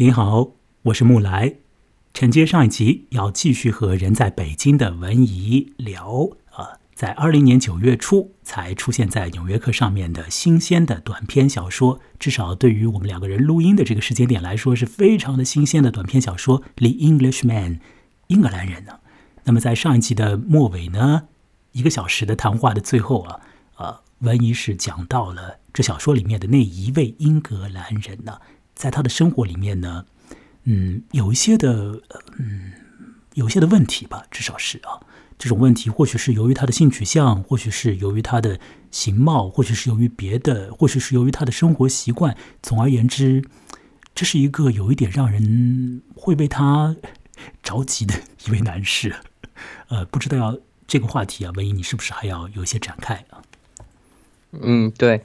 您好，我是木来。承接上一集，要继续和人在北京的文怡聊啊，在二零年九月初才出现在《纽约客》上面的新鲜的短篇小说，至少对于我们两个人录音的这个时间点来说，是非常的新鲜的短篇小说《The Englishman》英格兰人呢。那么在上一集的末尾呢，一个小时的谈话的最后啊，呃，文怡是讲到了这小说里面的那一位英格兰人呢。在他的生活里面呢，嗯，有一些的，嗯，有一些的问题吧，至少是啊，这种问题或许是由于他的性取向，或许是由于他的形貌，或许是由于别的，或许是由于他的生活习惯。总而言之，这是一个有一点让人会为他着急的一位男士。呃，不知道要这个话题啊，文怡，你是不是还要有一些展开啊？嗯，对。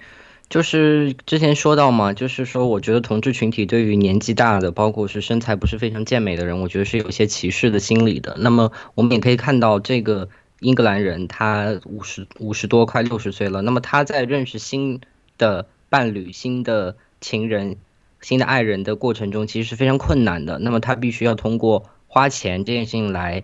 就是之前说到嘛，就是说，我觉得同志群体对于年纪大的，包括是身材不是非常健美的人，我觉得是有一些歧视的心理的。那么我们也可以看到，这个英格兰人他五十五十多，快六十岁了。那么他在认识新的伴侣、新的情人、新的爱人的过程中，其实是非常困难的。那么他必须要通过花钱这件事情来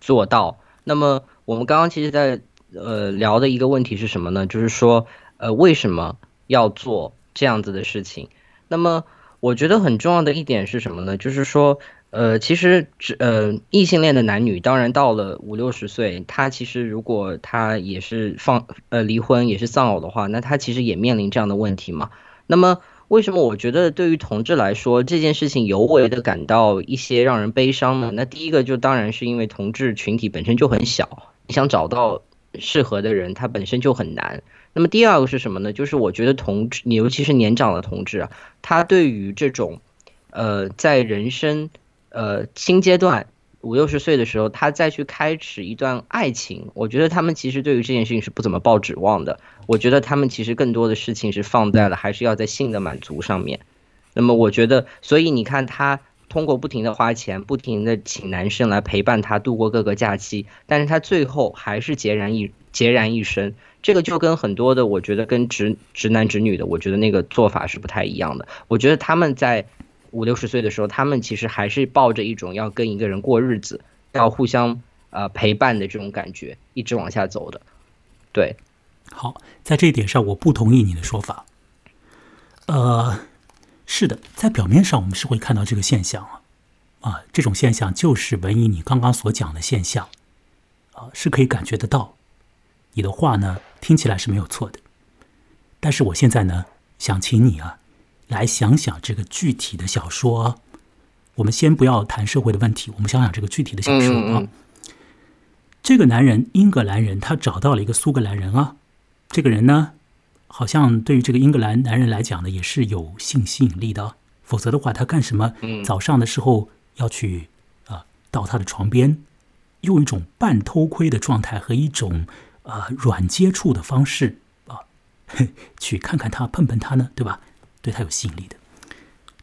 做到。那么我们刚刚其实，在呃聊的一个问题是什么呢？就是说，呃，为什么？要做这样子的事情，那么我觉得很重要的一点是什么呢？就是说，呃，其实只，呃，异性恋的男女，当然到了五六十岁，他其实如果他也是放呃离婚，也是丧偶的话，那他其实也面临这样的问题嘛。那么，为什么我觉得对于同志来说，这件事情尤为的感到一些让人悲伤呢？那第一个就当然是因为同志群体本身就很小，你想找到适合的人，他本身就很难。那么第二个是什么呢？就是我觉得同志，尤其是年长的同志啊，他对于这种，呃，在人生，呃，新阶段五六十岁的时候，他再去开始一段爱情，我觉得他们其实对于这件事情是不怎么抱指望的。我觉得他们其实更多的事情是放在了还是要在性的满足上面。那么我觉得，所以你看他通过不停的花钱，不停的请男生来陪伴他度过各个假期，但是他最后还是孑然一孑然一身。这个就跟很多的，我觉得跟直直男直女的，我觉得那个做法是不太一样的。我觉得他们在五六十岁的时候，他们其实还是抱着一种要跟一个人过日子，要互相呃陪伴的这种感觉，一直往下走的。对，好，在这一点上我不同意你的说法。呃，是的，在表面上我们是会看到这个现象啊，啊，这种现象就是文艺你刚刚所讲的现象，啊，是可以感觉得到。你的话呢，听起来是没有错的，但是我现在呢，想请你啊，来想想这个具体的小说。啊我们先不要谈社会的问题，我们想想这个具体的小说啊。这个男人，英格兰人，他找到了一个苏格兰人啊。这个人呢，好像对于这个英格兰男人来讲呢，也是有性吸引力的。否则的话，他干什么？早上的时候要去啊，到他的床边，用一种半偷窥的状态和一种。啊，软接触的方式啊，去看看他，碰碰他呢，对吧？对他有吸引力的。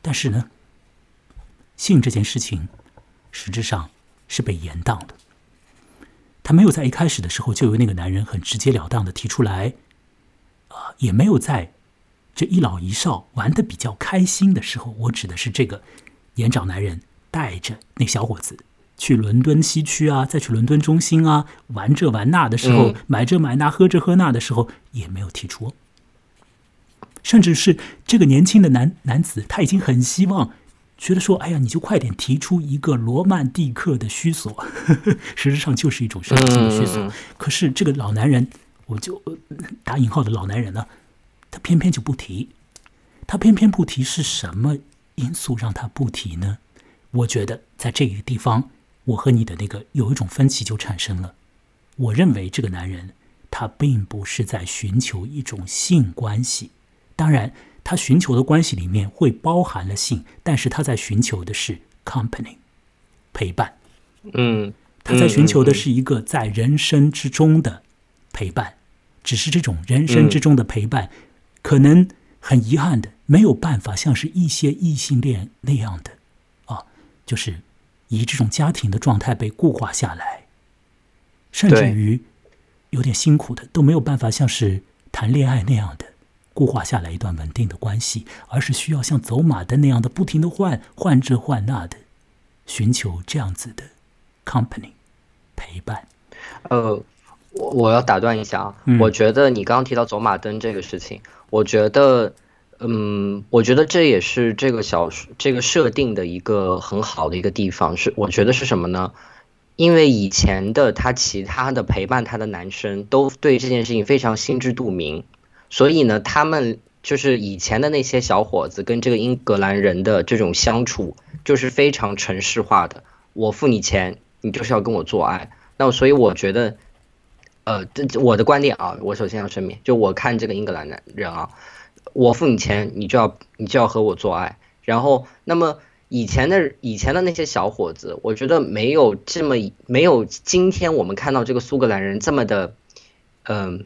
但是呢，性这件事情实质上是被延宕的。他没有在一开始的时候就由那个男人很直截了当的提出来，啊，也没有在这一老一少玩的比较开心的时候，我指的是这个年长男人带着那小伙子。去伦敦西区啊，再去伦敦中心啊，玩这玩那的时候，买这买那，喝这喝那的时候，也没有提出。甚至是这个年轻的男男子，他已经很希望，觉得说，哎呀，你就快点提出一个罗曼蒂克的虚索，实质上就是一种生理性的虚索。可是这个老男人，我就打引号的老男人呢，他偏偏就不提，他偏偏不提，是什么因素让他不提呢？我觉得在这个地方。我和你的那个有一种分歧就产生了。我认为这个男人他并不是在寻求一种性关系，当然他寻求的关系里面会包含了性，但是他在寻求的是 company 陪伴。嗯，他在寻求的是一个在人生之中的陪伴，只是这种人生之中的陪伴，可能很遗憾的没有办法像是一些异性恋那样的啊，就是。以这种家庭的状态被固化下来，甚至于有点辛苦的都没有办法像是谈恋爱那样的固化下来一段稳定的关系，而是需要像走马灯那样的不停的换换这换那的，寻求这样子的 company 陪伴。呃，我我要打断一下啊，我觉得你刚刚提到走马灯这个事情，我觉得，嗯，我觉得这也是这个小说这个设定的一个很好的一个地方，是我觉得是什么呢？因为以前的他，其他的陪伴他的男生都对这件事情非常心知肚明，所以呢，他们就是以前的那些小伙子跟这个英格兰人的这种相处，就是非常城市化的。我付你钱，你就是要跟我做爱。那所以我觉得，呃，这我的观点啊，我首先要声明，就我看这个英格兰男人啊，我付你钱，你就要你就要和我做爱。然后，那么。以前的以前的那些小伙子，我觉得没有这么没有今天我们看到这个苏格兰人这么的，嗯，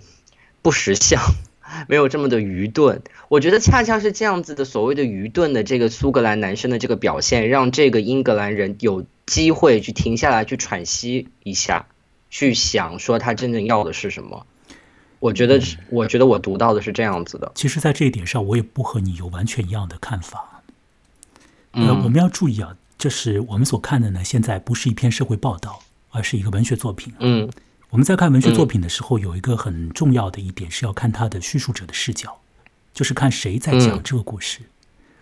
不识相，没有这么的愚钝。我觉得恰恰是这样子的所谓的愚钝的这个苏格兰男生的这个表现，让这个英格兰人有机会去停下来去喘息一下，去想说他真正要的是什么。我觉得，我觉得我读到的是这样子的。其实，在这一点上，我也不和你有完全一样的看法。呃，我们要注意啊，这是我们所看的呢。现在不是一篇社会报道，而是一个文学作品。嗯，我们在看文学作品的时候，有一个很重要的一点是要看它的叙述者的视角，就是看谁在讲这个故事。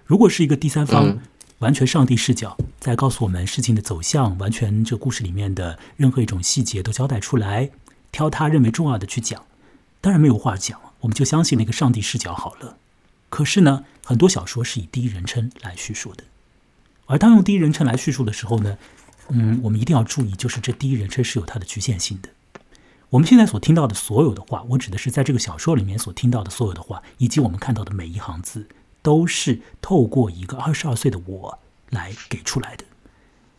如果是一个第三方，完全上帝视角，在告诉我们事情的走向，完全这故事里面的任何一种细节都交代出来，挑他认为重要的去讲，当然没有话讲，我们就相信那个上帝视角好了。可是呢，很多小说是以第一人称来叙述的。而当用第一人称来叙述的时候呢，嗯，我们一定要注意，就是这第一人称是有它的局限性的。我们现在所听到的所有的话，我指的是在这个小说里面所听到的所有的话，以及我们看到的每一行字，都是透过一个二十二岁的我来给出来的。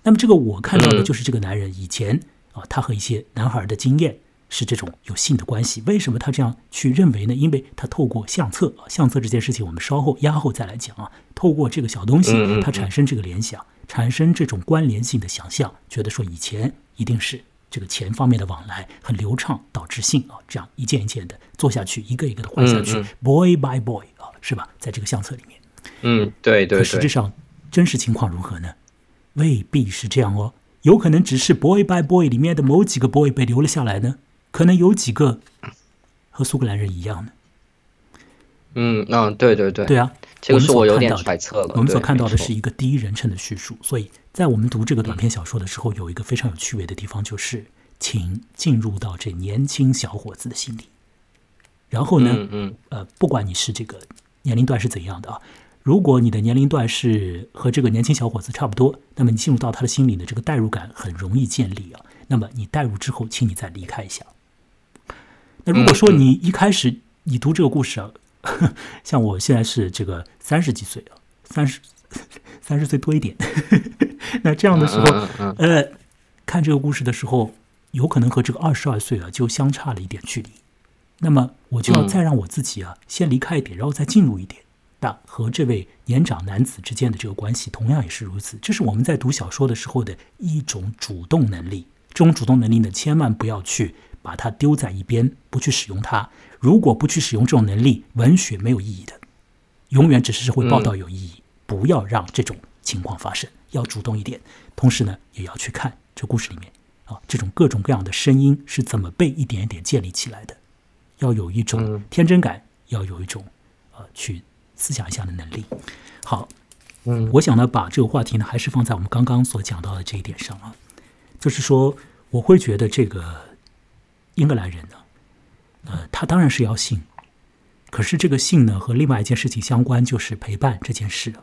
那么这个我看到的就是这个男人以前啊，他和一些男孩的经验。是这种有性的关系，为什么他这样去认为呢？因为他透过相册啊，相册这件事情我们稍后压后再来讲啊。透过这个小东西，他产生这个联想，产生这种关联性的想象，觉得说以前一定是这个钱方面的往来很流畅，导致性啊，这样一件一件的做下去，一个一个的换下去，boy by boy 啊，是吧？在这个相册里面，嗯，对对。可实际上，真实情况如何呢？未必是这样哦，有可能只是 boy by boy 里面的某几个 boy 被留了下来呢。可能有几个和苏格兰人一样的，嗯嗯，对对对，对啊，这个是我有点揣测了。我们所看到的是一个第一人称的叙述，所以在我们读这个短篇小说的时候，有一个非常有趣味的地方，就是请进入到这年轻小伙子的心里。然后呢，嗯呃，不管你是这个年龄段是怎样的啊，如果你的年龄段是和这个年轻小伙子差不多，那么你进入到他的心里的这个代入感很容易建立啊。那么你代入之后，请你再离开一下。那如果说你一开始你读这个故事啊，像我现在是这个三十几岁啊，三十三十岁多一点，那这样的时候，呃，看这个故事的时候，有可能和这个二十二岁啊就相差了一点距离。那么我就要再让我自己啊先离开一点，然后再进入一点。那和这位年长男子之间的这个关系，同样也是如此。这是我们在读小说的时候的一种主动能力。这种主动能力呢，千万不要去。把它丢在一边，不去使用它。如果不去使用这种能力，文学没有意义的，永远只是社会报道有意义。不要让这种情况发生，要主动一点。同时呢，也要去看这故事里面啊，这种各种各样的声音是怎么被一点一点建立起来的。要有一种天真感，要有一种呃去思想一下的能力。好，嗯，我想呢，把这个话题呢，还是放在我们刚刚所讲到的这一点上啊，就是说，我会觉得这个。英格兰人呢，呃，他当然是要信，可是这个信呢和另外一件事情相关，就是陪伴这件事。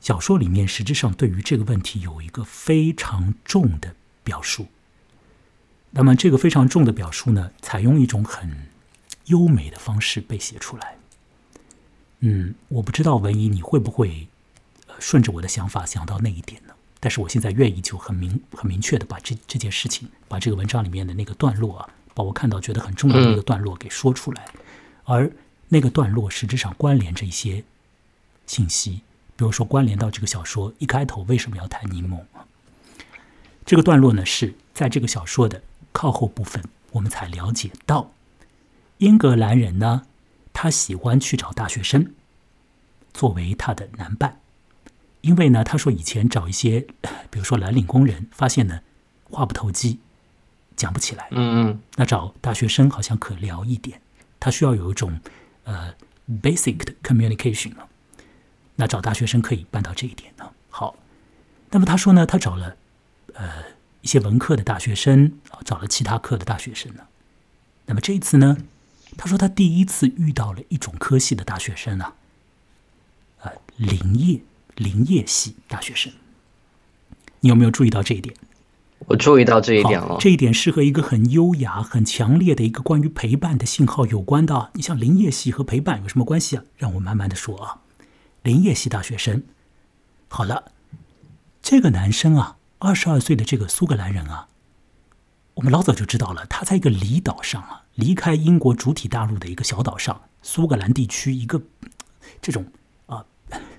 小说里面实质上对于这个问题有一个非常重的表述。那么这个非常重的表述呢，采用一种很优美的方式被写出来。嗯，我不知道文怡你会不会顺着我的想法想到那一点呢？但是我现在愿意就很明很明确的把这这件事情，把这个文章里面的那个段落啊，把我看到觉得很重要的那个段落给说出来，而那个段落实质上关联着一些信息，比如说关联到这个小说一开头为什么要谈柠檬？这个段落呢是在这个小说的靠后部分，我们才了解到英格兰人呢，他喜欢去找大学生作为他的男伴，因为呢，他说以前找一些，比如说蓝领工人，发现呢话不投机，讲不起来。嗯嗯，那找大学生好像可聊一点，他需要有一种呃 basic 的 communication 啊。那找大学生可以办到这一点呢。好，那么他说呢，他找了呃一些文科的大学生啊，找了其他科的大学生呢。那么这一次呢，他说他第一次遇到了一种科系的大学生啊，呃，林业林业系大学生。你有没有注意到这一点？我注意到这一点了。这一点是和一个很优雅、很强烈的一个关于陪伴的信号有关的。你像林业系和陪伴有什么关系啊？让我慢慢的说啊。林业系大学生，好了，这个男生啊，二十二岁的这个苏格兰人啊，我们老早就知道了，他在一个离岛上啊，离开英国主体大陆的一个小岛上，苏格兰地区一个这种啊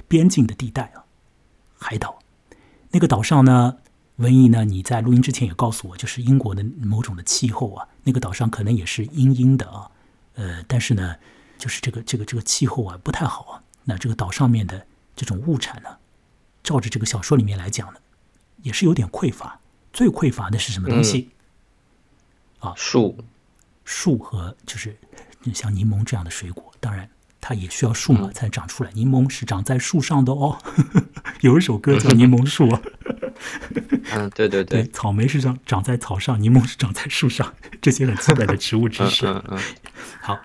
边境的地带啊，海岛，那个岛上呢，文艺呢，你在录音之前也告诉我，就是英国的某种的气候啊，那个岛上可能也是阴阴的啊，呃，但是呢，就是这个这个这个气候啊不太好啊。那这个岛上面的这种物产呢，照着这个小说里面来讲呢，也是有点匮乏。最匮乏的是什么东西？啊，树，树和就是像柠檬这样的水果，当然它也需要树嘛才长出来。柠檬是长在树上的哦，有一首歌叫《柠檬树》。嗯，对对对，草莓是长长在草上，柠檬是长在树上，这些很基本的植物知识。嗯嗯。好，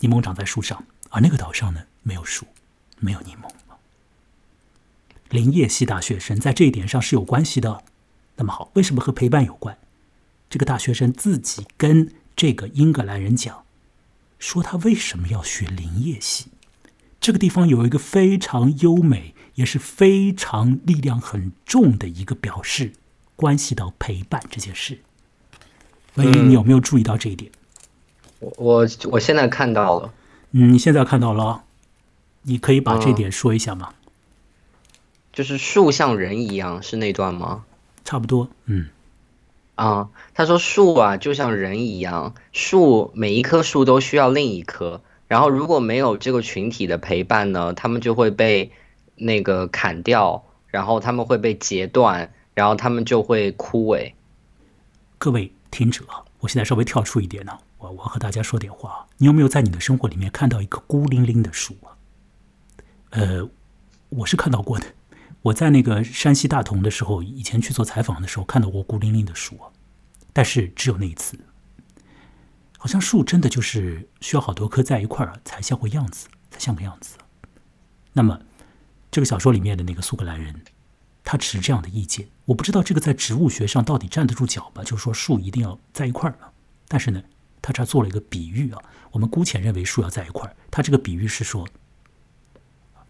柠檬长在树上，而那个岛上呢没有树。没有柠檬林业系大学生在这一点上是有关系的。那么好，为什么和陪伴有关？这个大学生自己跟这个英格兰人讲，说他为什么要学林业系。这个地方有一个非常优美，也是非常力量很重的一个表示，关系到陪伴这件事。文一，你有没有注意到这一点？我我我现在看到了。嗯，你现在看到了。你可以把这点说一下吗？就是树像人一样，是那段吗？差不多，嗯。啊，他说树啊，就像人一样，树每一棵树都需要另一棵，然后如果没有这个群体的陪伴呢，他们就会被那个砍掉，然后他们会被截断，然后他们就会枯萎。各位听者，我现在稍微跳出一点呢，我我和大家说点话。你有没有在你的生活里面看到一棵孤零零的树啊？呃，我是看到过的。我在那个山西大同的时候，以前去做采访的时候，看到过孤零零的树，但是只有那一次。好像树真的就是需要好多棵在一块儿才像个样子，才像个样子。那么，这个小说里面的那个苏格兰人，他持这样的意见。我不知道这个在植物学上到底站得住脚吧？就是说树一定要在一块儿但是呢，他这做了一个比喻啊，我们姑且认为树要在一块儿。他这个比喻是说。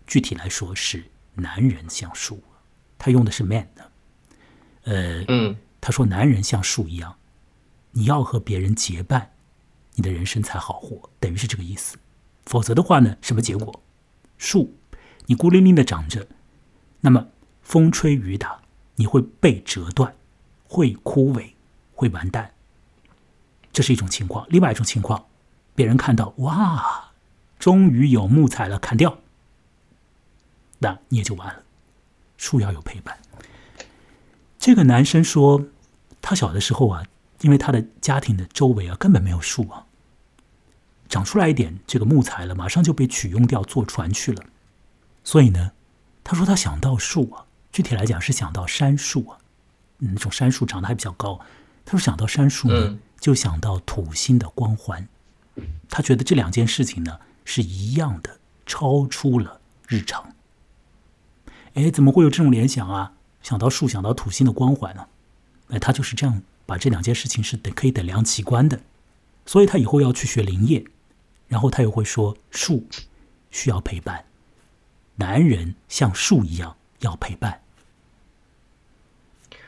具体来说是男人像树，他用的是 man 的，呃，嗯，他说男人像树一样，你要和别人结伴，你的人生才好活，等于是这个意思。否则的话呢，什么结果？树，你孤零零的长着，那么风吹雨打，你会被折断，会枯萎，会完蛋。这是一种情况。另外一种情况，别人看到哇，终于有木材了，砍掉。那你也就完了。树要有陪伴。这个男生说，他小的时候啊，因为他的家庭的周围啊根本没有树啊，长出来一点这个木材了，马上就被取用掉坐船去了。所以呢，他说他想到树啊，具体来讲是想到杉树啊，那种杉树长得还比较高。他说想到杉树呢，就想到土星的光环。他觉得这两件事情呢是一样的，超出了日常。哎，怎么会有这种联想啊？想到树，想到土星的光环呢？哎，他就是这样把这两件事情是等可以等量齐观的，所以他以后要去学林业，然后他又会说树需要陪伴，男人像树一样要陪伴，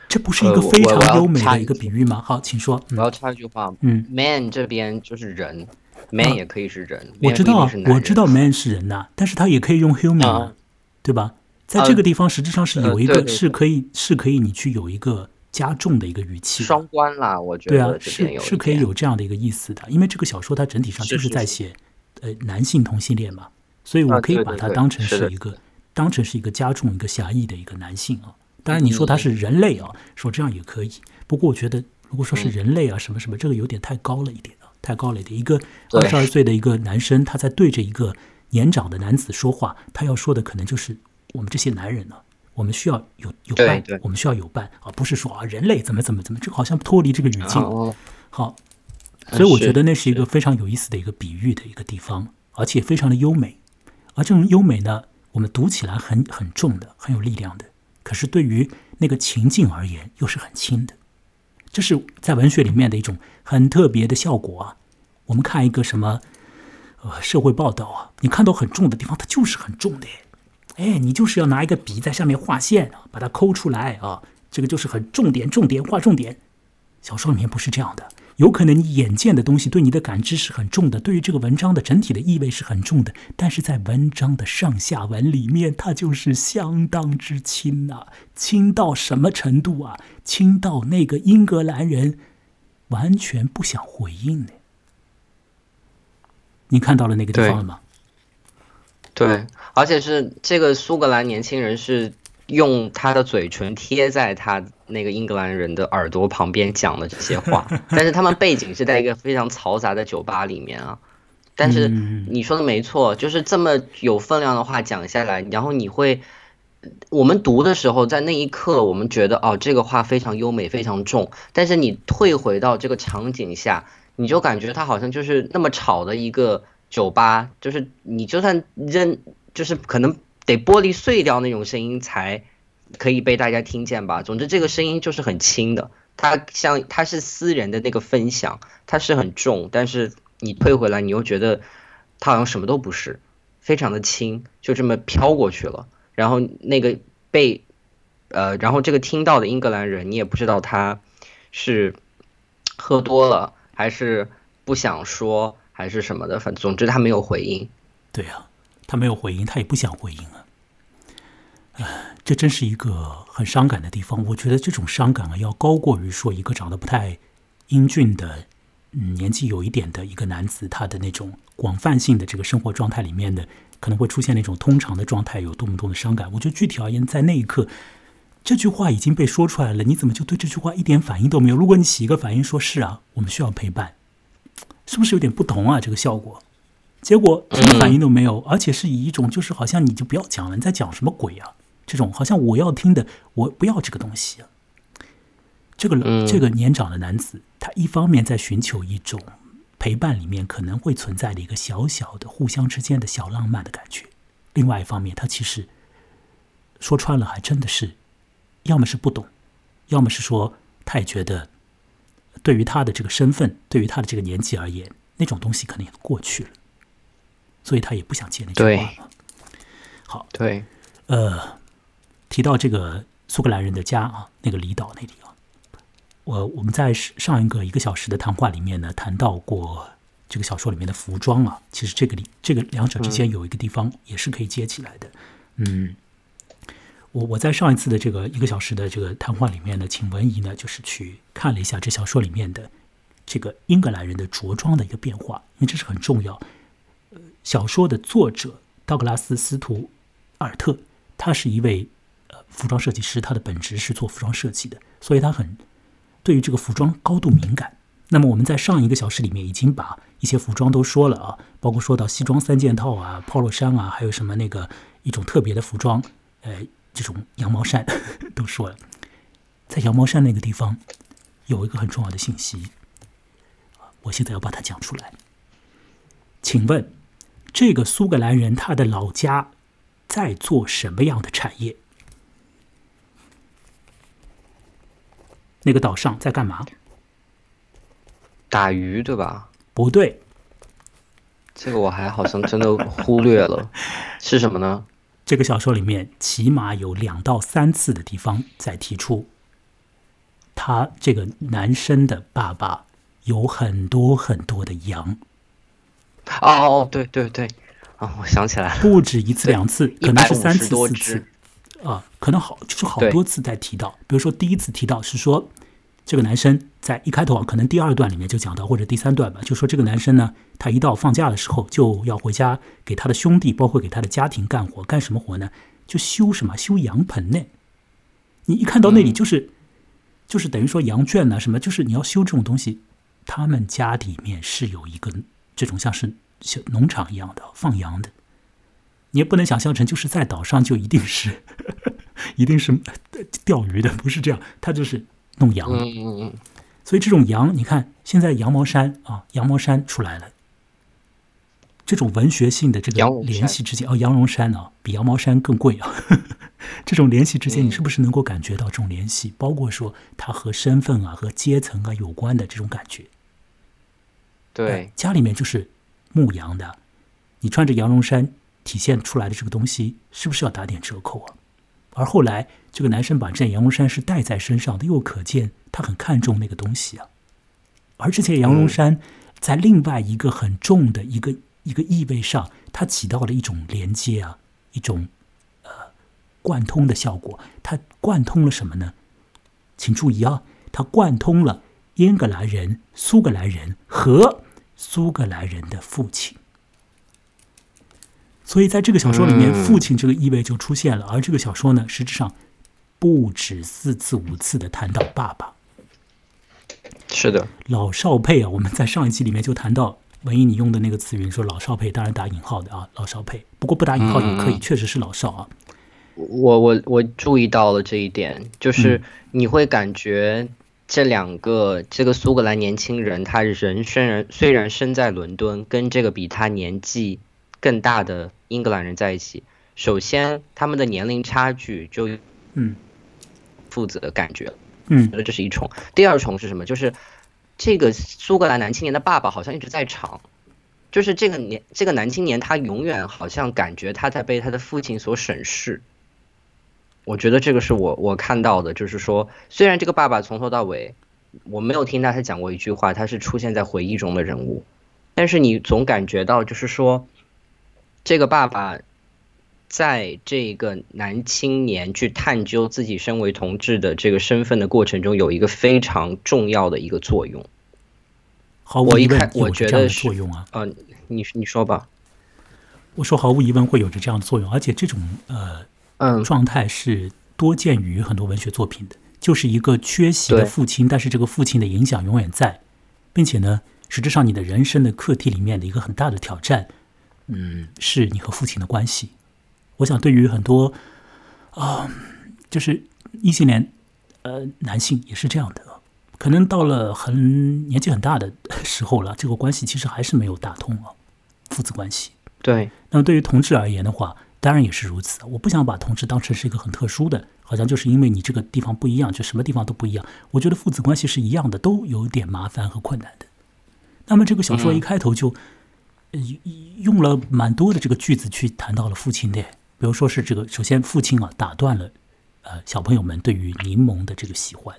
这不是一个非常优美的一个比喻吗？好，请说。我要插一句话，嗯，man 这边就是人，man 也可以是人，我知道，我知道 man 是人呐，但是他也可以用 human，对吧？在这个地方，实际上是有一个是可以是可以你去有一个加重的一个语气，双关啦，我觉得对啊，是是可以有这样的一个意思的，因为这个小说它整体上就是在写呃男性同性恋嘛，所以我可以把它当成是一个当成是一个加重一个狭义的一个男性啊。当然你说他是人类啊，说这样也可以。不过我觉得如果说是人类啊什么什么，这个有点太高了一点啊，太高了一点。一个二十二岁的一个男生，他在对着一个年长的男子说话，他要说的可能就是我们这些男人呢。我们需要有有伴，我们需要有伴啊，不是说啊人类怎么怎么怎么，这好像脱离这个语境。好，所以我觉得那是一个非常有意思的一个比喻的一个地方，而且非常的优美。而这种优美呢，我们读起来很很重的，很有力量的，可是对于那个情境而言又是很轻的。这是在文学里面的一种很特别的效果啊。我们看一个什么呃社会报道啊，你看到很重的地方，它就是很重的。哎，你就是要拿一个笔在上面画线，把它抠出来啊，这个就是很重点，重点画重点。小说里面不是这样的，有可能你眼见的东西对你的感知是很重的，对于这个文章的整体的意味是很重的，但是在文章的上下文里面，它就是相当之轻呐，轻到什么程度啊？轻到那个英格兰人完全不想回应呢。你看到了那个地方了吗？对，而且是这个苏格兰年轻人是用他的嘴唇贴在他那个英格兰人的耳朵旁边讲的这些话，但是他们背景是在一个非常嘈杂的酒吧里面啊。但是你说的没错，就是这么有分量的话讲下来，然后你会，我们读的时候在那一刻我们觉得哦这个话非常优美非常重，但是你退回到这个场景下，你就感觉他好像就是那么吵的一个。酒吧就是你就算扔，就是可能得玻璃碎掉那种声音才可以被大家听见吧。总之这个声音就是很轻的，它像它是私人的那个分享，它是很重，但是你退回来，你又觉得它好像什么都不是，非常的轻，就这么飘过去了。然后那个被呃，然后这个听到的英格兰人，你也不知道他是喝多了还是不想说。还是什么的，反正总之他没有回应。对呀，他没有回应，他也不想回应啊。唉，这真是一个很伤感的地方。我觉得这种伤感啊，要高过于说一个长得不太英俊的、嗯，年纪有一点的一个男子，他的那种广泛性的这个生活状态里面的可能会出现那种通常的状态，有多么多的伤感。我觉得具体而言，在那一刻，这句话已经被说出来了，你怎么就对这句话一点反应都没有？如果你起一个反应，说是啊，我们需要陪伴。是不是有点不同啊？这个效果，结果什么反应都没有，而且是以一种就是好像你就不要讲了，你在讲什么鬼啊？这种好像我要听的，我不要这个东西。这个这个年长的男子，他一方面在寻求一种陪伴里面可能会存在的一个小小的互相之间的小浪漫的感觉，另外一方面，他其实说穿了，还真的是，要么是不懂，要么是说他也觉得。对于他的这个身份，对于他的这个年纪而言，那种东西可能也过去了，所以他也不想接那句话了。好，对，呃，提到这个苏格兰人的家啊，那个离岛那里啊，我我们在上一个一个小时的谈话里面呢，谈到过这个小说里面的服装啊，其实这个里这个两者之间有一个地方也是可以接起来的，嗯。我我在上一次的这个一个小时的这个谈话里面呢，请文怡呢就是去看了一下这小说里面的这个英格兰人的着装的一个变化，因为这是很重要。呃，小说的作者道格拉斯·斯图尔特，他是一位呃服装设计师，他的本职是做服装设计的，所以他很对于这个服装高度敏感。那么我们在上一个小时里面已经把一些服装都说了啊，包括说到西装三件套啊、polo 衫啊，还有什么那个一种特别的服装，呃。这种羊毛衫 都说了，在羊毛衫那个地方有一个很重要的信息，我现在要把它讲出来。请问，这个苏格兰人他的老家在做什么样的产业？那个岛上在干嘛？打鱼对吧？不对，这个我还好像真的忽略了，是什么呢？这个小说里面起码有两到三次的地方在提出，他这个男生的爸爸有很多很多的羊。哦哦，对对对，啊，我想起来了，不止一次两次，可能是三次四次，啊，可能好就是好多次在提到。比如说第一次提到是说，这个男生在一开头啊，可能第二段里面就讲到，或者第三段吧，就说这个男生呢，他一到放假的时候就要回家给他的兄弟，包括给他的家庭干活，干什么活呢？就修什么修羊棚呢？你一看到那里就是，就是等于说羊圈呐、什么，就是你要修这种东西，他们家里面是有一个这种像是小农场一样的放羊的，你也不能想象成就是在岛上就一定是 一定是呃钓鱼的，不是这样，他就是弄羊。嗯嗯嗯，所以这种羊，你看现在羊毛衫啊，羊毛衫出来了，这种文学性的这个联系之间，哦，羊绒衫啊，比羊毛衫更贵啊。这种联系之间，嗯你是不是能够感觉到这种联系？包括说它和身份啊、和阶层啊有关的这种感觉。对，家里面就是牧羊的，你穿着羊绒衫体现出来的这个东西，是不是要打点折扣啊？而后来这个男生把这件羊绒衫是带在身上的，又可见他很看重那个东西啊。而这件羊绒衫在另外一个很重的一个一个意味上，它起到了一种连接啊，一种呃贯通的效果。它贯通了什么呢？请注意啊，它贯通了英格兰人、苏格兰人和苏格兰人的父亲。所以在这个小说里面，嗯父亲这个意味就出现了。而这个小说呢，实质上不止四次五次的谈到爸爸。是的，老少配啊，我们在上一期里面就谈到文艺你用的那个词语，说老少配，当然打引号的啊，老少配。不过不打引号也可以，确实是老少啊。我我我注意到了这一点，就是嗯你会感觉这两个这个苏格兰年轻人，他人虽然虽然身在伦敦，跟这个比他年纪更大的英格兰人在一起，首先他们的年龄差距就嗯父子的感觉，嗯觉得这是一重。第二重是什么？就是这个苏格兰男青年的爸爸好像一直在场，就是这个年这个男青年他永远好像感觉他在被他的父亲所审视。我觉得这个是我我看到的，就是说，虽然这个爸爸从头到尾我没有听到他讲过一句话，他是出现在回忆中的人物，但是你总感觉到就是说，这个爸爸在这个男青年去探究自己身为同志的这个身份的过程中，有一个非常重要的一个作用。毫无疑问我觉得是作用啊。嗯、你你说吧。我说毫无疑问会有着这样的作用，而且这种呃嗯，状态是多见于很多文学作品的，就是一个缺席的父亲，但是这个父亲的影响永远在，并且呢，实质上你的人生的课题里面的一个很大的挑战，嗯，是你和父亲的关系。我想对于很多啊、就是异性恋呃男性也是这样的，可能到了很年纪很大的时候了，这个关系其实还是没有打通啊，父子关系。对，那么对于同志而言的话，当然也是如此。我不想把同志当成是一个很特殊的，好像就是因为你这个地方不一样，就什么地方都不一样。我觉得父子关系是一样的，都有点麻烦和困难的。那么这个小说一开头就，呃，用了蛮多的这个句子去谈到了父亲的，比如说是这个，首先父亲啊打断了，呃，小朋友们对于柠檬的这个喜欢。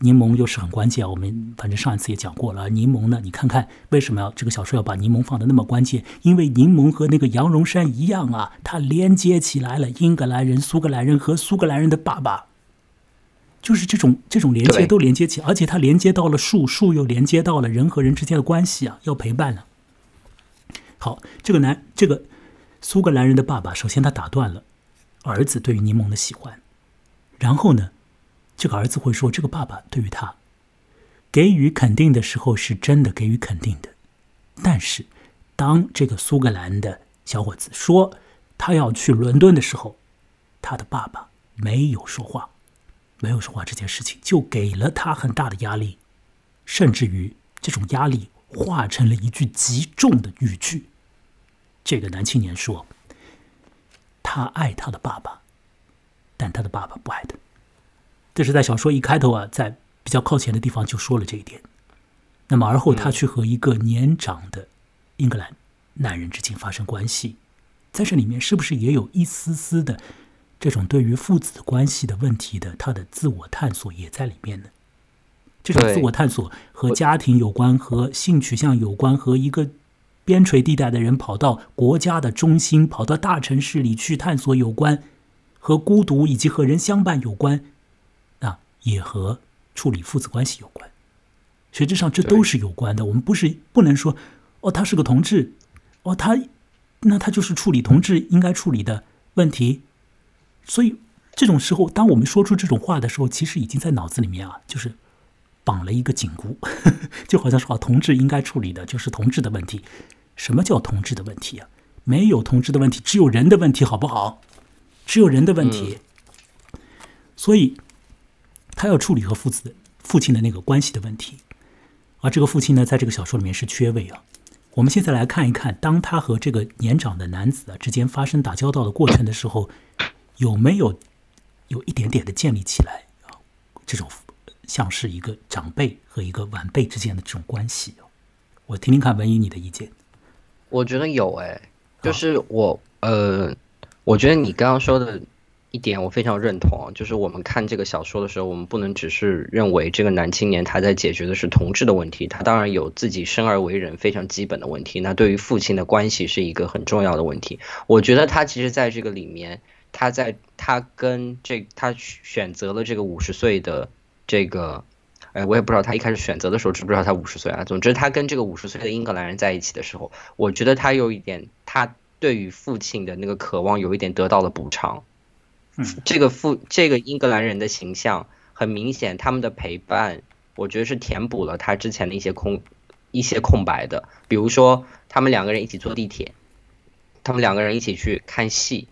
柠檬又是很关键啊，我们反正上一次也讲过了。柠檬呢，你看看为什么要这个小说要把柠檬放的那么关键？因为柠檬和那个羊绒衫一样啊，它连接起来了英格兰人、苏格兰人和苏格兰人的爸爸，就是这种这种连接都连接起，而且它连接到了树，树又连接到了人和人之间的关系啊，要陪伴啊。好，这个男这个苏格兰人的爸爸，首先他打断了儿子对于柠檬的喜欢，然后呢，这个儿子会说，这个爸爸对于他给予肯定的时候是真的给予肯定的，但是当这个苏格兰的小伙子说他要去伦敦的时候，他的爸爸没有说话，没有说话这件事情就给了他很大的压力，甚至于这种压力化成了一句极重的语句。这个男青年说：“他爱他的爸爸，但他的爸爸不爱他。”这是在小说一开头啊，在比较靠前的地方就说了这一点。那么而后他去和一个年长的英格兰男人之间发生关系，在这里面是不是也有一丝丝的这种对于父子关系的问题的他的自我探索也在里面呢？这种自我探索和家庭有关，和性取向有关，和一个边陲地带的人跑到国家的中心，跑到大城市里去探索有关，和孤独以及和人相伴有关，啊，也和处理父子关系有关。实质上这都是有关的。我们不是不能说哦，他是个同志，哦，他那他就是处理同志应该处理的问题。所以这种时候，当我们说出这种话的时候，其实已经在脑子里面啊，就是绑了一个紧箍，就好像说啊，同志应该处理的就是同志的问题。什么叫同志的问题啊？没有同志的问题，只有人的问题，好不好？只有人的问题。所以，他要处理和父子父亲的那个关系的问题。而这个父亲呢，在这个小说里面是缺位啊。我们现在来看一看，当他和这个年长的男子啊之间发生打交道的过程的时候，有没有有一点点的建立起来啊？这种像是一个长辈和一个晚辈之间的这种关系？我听听看，文怡你的意见。我觉得有哎，就是我呃，我觉得你刚刚说的一点我非常认同，就是我们看这个小说的时候，我们不能只是认为这个男青年他在解决的是同志的问题，他当然有自己生而为人非常基本的问题，那对于父亲的关系是一个很重要的问题。我觉得他其实在这个里面，他在他跟这他选择了这个五十岁的这个。哎，我也不知道他一开始选择的时候知不知道他五十岁啊。总之，他跟这个五十岁的英格兰人在一起的时候，我觉得他有一点，他对于父亲的那个渴望有一点得到了补偿。嗯，这个父这个英格兰人的形象很明显，他们的陪伴，我觉得是填补了他之前的一些空一些空白的。比如说，他们两个人一起坐地铁，他们两个人一起去看戏，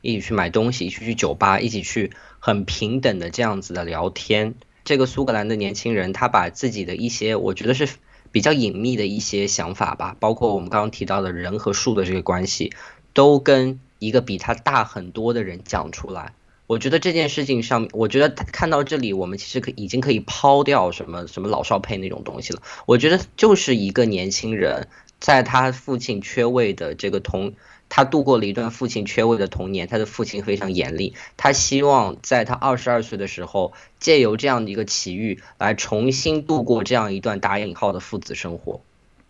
一起去买东西，一起去酒吧，一起去很平等的这样子的聊天。这个苏格兰的年轻人，他把自己的一些我觉得是比较隐秘的一些想法吧，包括我们刚刚提到的人和树的这个关系，都跟一个比他大很多的人讲出来。我觉得这件事情上，我觉得看到这里，我们其实可已经可以抛掉什么什么老少配那种东西了。我觉得就是一个年轻人，在他父亲缺位的这个同。他度过了一段父亲缺位的童年，他的父亲非常严厉。他希望在他二十二岁的时候，借由这样的一个奇遇，来重新度过这样一段打引号的父子生活。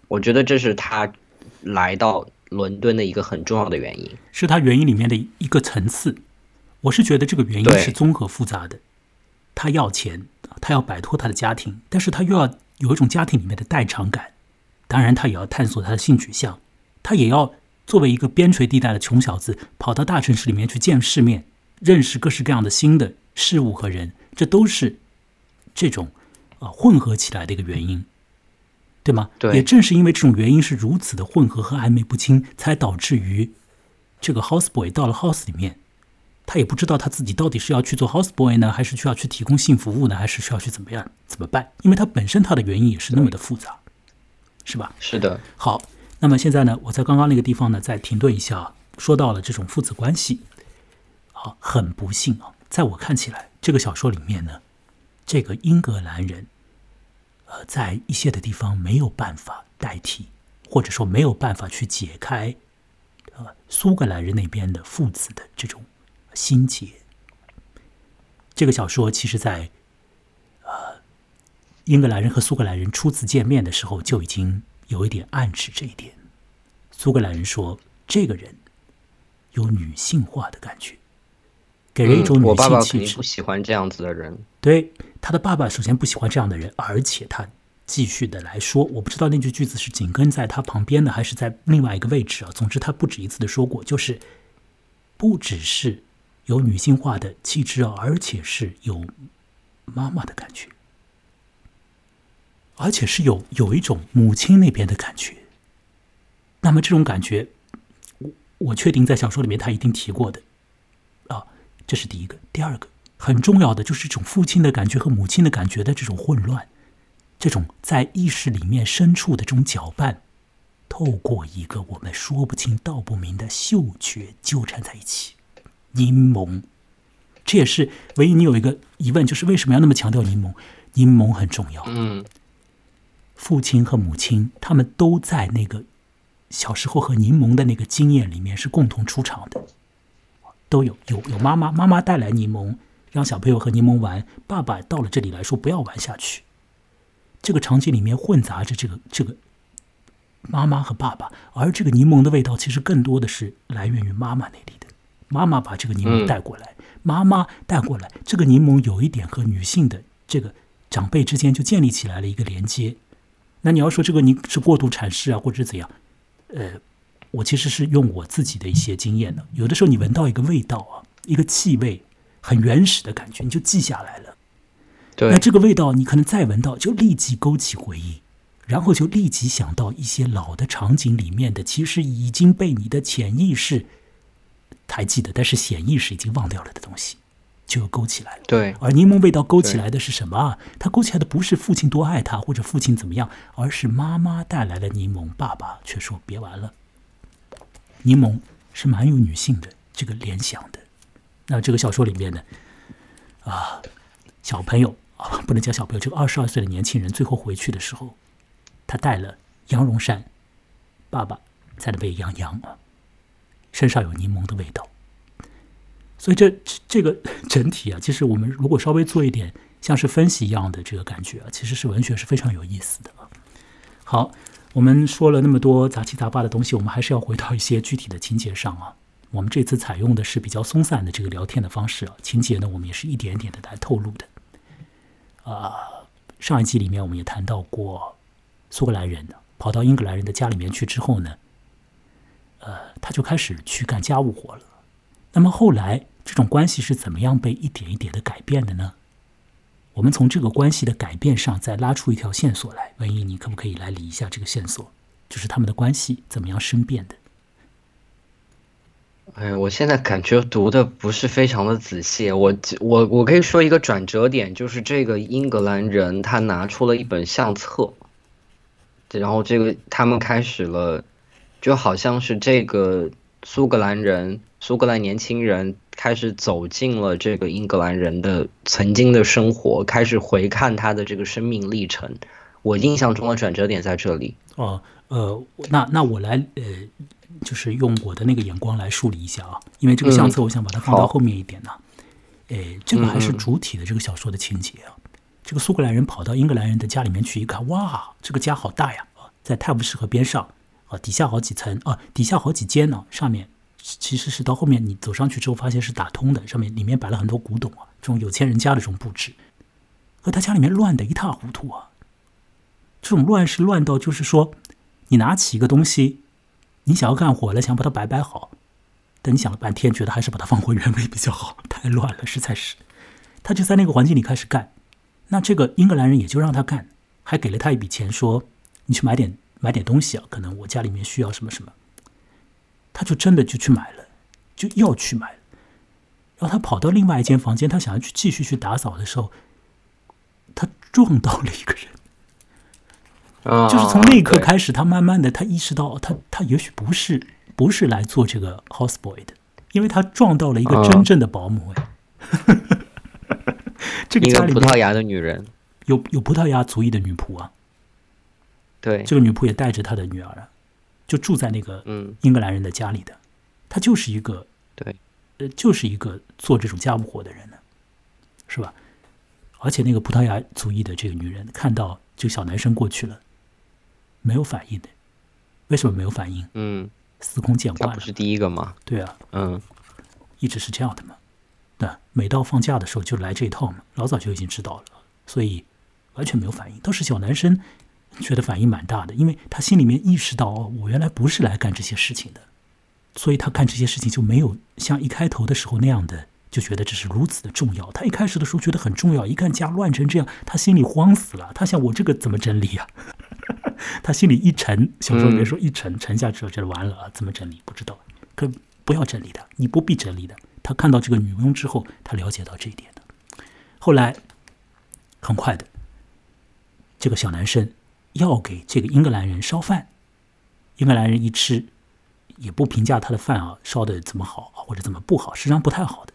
我觉得这是他来到伦敦的一个很重要的原因，是他原因里面的一个层次。我是觉得这个原因是综合复杂的。他要钱，他要摆脱他的家庭，但是他又要有一种家庭里面的代偿感。当然，他也要探索他的性取向，他也要。作为一个边陲地带的穷小子，跑到大城市里面去见世面，认识各式各样的新的事物和人，这都是这种啊混合起来的一个原因，对吗？对。也正是因为这种原因是如此的混合和暧昧不清，才导致于这个 houseboy 到了 house 里面，他也不知道他自己到底是要去做 houseboy 呢，还是需要去提供性服务呢，还是需要去怎么样怎么办？因为他本身他的原因也是那么的复杂，是吧？是的。好。那么现在呢，我在刚刚那个地方呢，再停顿一下。说到了这种父子关系，啊，很不幸啊，在我看起来，这个小说里面呢，这个英格兰人，呃，在一些的地方没有办法代替，或者说没有办法去解开，呃，苏格兰人那边的父子的这种心结。这个小说其实，在呃，英格兰人和苏格兰人初次见面的时候就已经。有一点暗示这一点，苏格兰人说这个人有女性化的感觉，给人一种女性气质。不喜欢这样子的人。对，他的爸爸首先不喜欢这样的人，而且他继续的来说，我不知道那句句子是紧跟在他旁边的，还是在另外一个位置啊。总之，他不止一次的说过，就是不只是有女性化的气质啊，而且是有妈妈的感觉。而且是有有一种母亲那边的感觉，那么这种感觉，我我确定在小说里面他一定提过的，啊，这是第一个。第二个很重要的就是这种父亲的感觉和母亲的感觉的这种混乱，这种在意识里面深处的这种搅拌，透过一个我们说不清道不明的嗅觉纠缠在一起，柠檬。这也是唯一你有一个疑问，就是为什么要那么强调柠檬？柠檬很重要。嗯。父亲和母亲，他们都在那个小时候和柠檬的那个经验里面是共同出场的，都有有有妈妈，妈妈带来柠檬，让小朋友和柠檬玩。爸爸到了这里来说不要玩下去。这个场景里面混杂着这个这个妈妈和爸爸，而这个柠檬的味道其实更多的是来源于妈妈那里的。妈妈把这个柠檬带过来，妈妈带过来这个柠檬有一点和女性的这个。长辈之间就建立起来了一个连接。那你要说这个你是过度阐释啊，或者是怎样？呃，我其实是用我自己的一些经验的。有的时候你闻到一个味道啊，一个气味很原始的感觉，你就记下来了。对，那这个味道你可能再闻到，就立即勾起回忆，然后就立即想到一些老的场景里面的，其实已经被你的潜意识还记得，但是显意识已经忘掉了的东西。就勾起来了。对，而柠檬味道勾起来的是什么啊？它勾起来的不是父亲多爱他，或者父亲怎么样，而是妈妈带来了柠檬，爸爸却说别玩了。柠檬是蛮有女性的这个联想的。那这个小说里面呢，啊，小朋友啊，不能叫小朋友，这个二十二岁的年轻人最后回去的时候，他带了羊绒衫，爸爸在那边养羊啊，身上有柠檬的味道。所以这这个 整体啊，其实我们如果稍微做一点像是分析一样的这个感觉啊，其实是文学是非常有意思的。好，我们说了那么多杂七杂八的东西，我们还是要回到一些具体的情节上啊。我们这次采用的是比较松散的这个聊天的方式啊，情节呢我们也是一点点的来透露的。啊，上一集里面我们也谈到过，苏格兰人跑到英格兰人的家里面去之后呢，呃，他就开始去干家务活了。那么后来，这种关系是怎么样被一点一点的改变的呢？我们从这个关系的改变上再拉出一条线索来。文艺，你可不可以来理一下这个线索？就是他们的关系怎么样生变的？哎，我现在感觉读的不是非常的仔细。我我我可以说一个转折点，就是这个英格兰人他拿出了一本相册，然后这个他们开始了，就好像是这个。苏格兰人，苏格兰年轻人开始走进了这个英格兰人的曾经的生活，开始回看他的这个生命历程。我印象中的转折点在这里。哦，呃，那那我来，呃，就是用我的那个眼光来梳理一下啊，因为这个相册，我想把它放到后面一点呢。诶，这个还是主体的这个小说的情节啊。这个苏格兰人跑到英格兰人的家里面去一看，哇，这个家好大呀！在泰晤士河边上。啊，底下好几层啊，底下好几间呢。上面其实是到后面你走上去之后，发现是打通的。上面里面摆了很多古董啊，这种有钱人家的这种布置，可他家里面乱的一塌糊涂啊。这种乱是乱到就是说，你拿起一个东西，你想要干活了，想把它摆摆好，但你想了半天，觉得还是把它放回原位比较好，太乱了，实在是。他就在那个环境里开始干，那这个英格兰人也就让他干，还给了他一笔钱，说你去买点。买点东西啊，可能我家里面需要什么什么，他就真的就去买了，就要去买。然后他跑到另外一间房间，他想要去继续去打扫的时候，他撞到了一个人。就是从那一刻开始，他慢慢的他意识到，他他也许不是不是来做这个 houseboy 的，因为他撞到了一个真正的保姆。这个家里葡萄牙的女人，有有葡萄牙族裔的女仆啊。对，这个女仆也带着她的女儿，就住在那个英格兰人的家里的。她就是一个对，呃，就是一个做这种家务活的人呢，是吧？而且那个葡萄牙族裔的这个女人看到这个小男生过去了，没有反应的。为什么没有反应？嗯，司空见惯了。不是第一个吗？对啊，嗯，一直是这样的嘛。那每到放假的时候就来这一套嘛，老早就已经知道了，所以完全没有反应。倒是小男生。觉得反应蛮大的，因为他心里面意识到，哦，我原来不是来干这些事情的，所以他干这些事情就没有像一开头的时候那样的，就觉得这是如此的重要。他一开始的时候觉得很重要，一看家乱成这样，他心里慌死了。他想，我这个怎么整理呀？他心里一沉，小时候别说一沉，沉下去了，觉得完了啊，怎么整理？不知道。可不要整理的，你不必整理的。他看到这个女佣之后，他了解到这一点的。后来，很快的，这个小男生。要给这个英格兰人烧饭，英格兰人一吃，也不评价他的饭啊烧的怎么好或者怎么不好，实际上不太好的，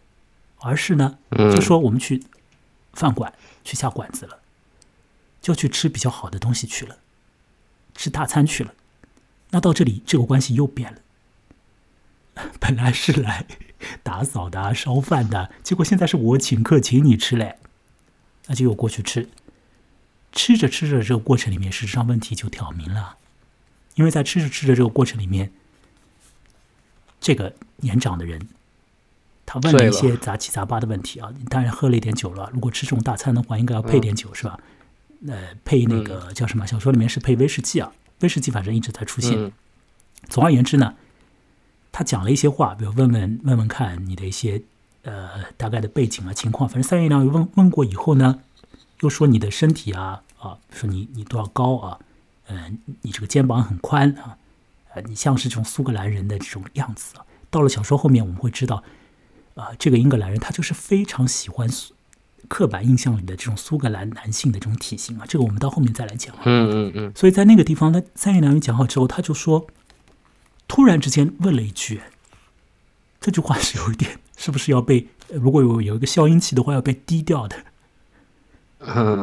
而是呢，就说我们去饭馆去下馆子了，就去吃比较好的东西去了，吃大餐去了。那到这里这个关系又变了，本来是来打扫的、烧饭的，结果现在是我请客请你吃嘞，那就又过去吃。吃着吃着，这个过程里面，事实上问题就挑明了，因为在吃着吃着这个过程里面，这个年长的人，他他问了一些杂七杂八的问题啊。当然喝了一点酒了，如果吃这种大餐的话，应该要配点酒是吧？呃，配那个叫什么？小说里面是配威士忌啊，威士忌反正一直在出现。总而言之呢，他讲了一些话，比如问问问问看你的一些呃大概的背景啊情况。反正三言两语问问过以后呢，又说你的身体啊啊，说你你多少高啊？嗯，你这个肩膀很宽啊，呃，你像是这种苏格兰人的这种样子啊。到了小说后面，我们会知道，啊，这个英格兰人他就是非常喜欢刻板印象里的这种苏格兰男性的这种体型啊。这个我们到后面再来讲。嗯嗯嗯。所以在那个地方，他三言两语讲好之后，他就说，突然之间问了一句，这句话是有一点，是不是要被如果有有一个消音器的话要被低调的？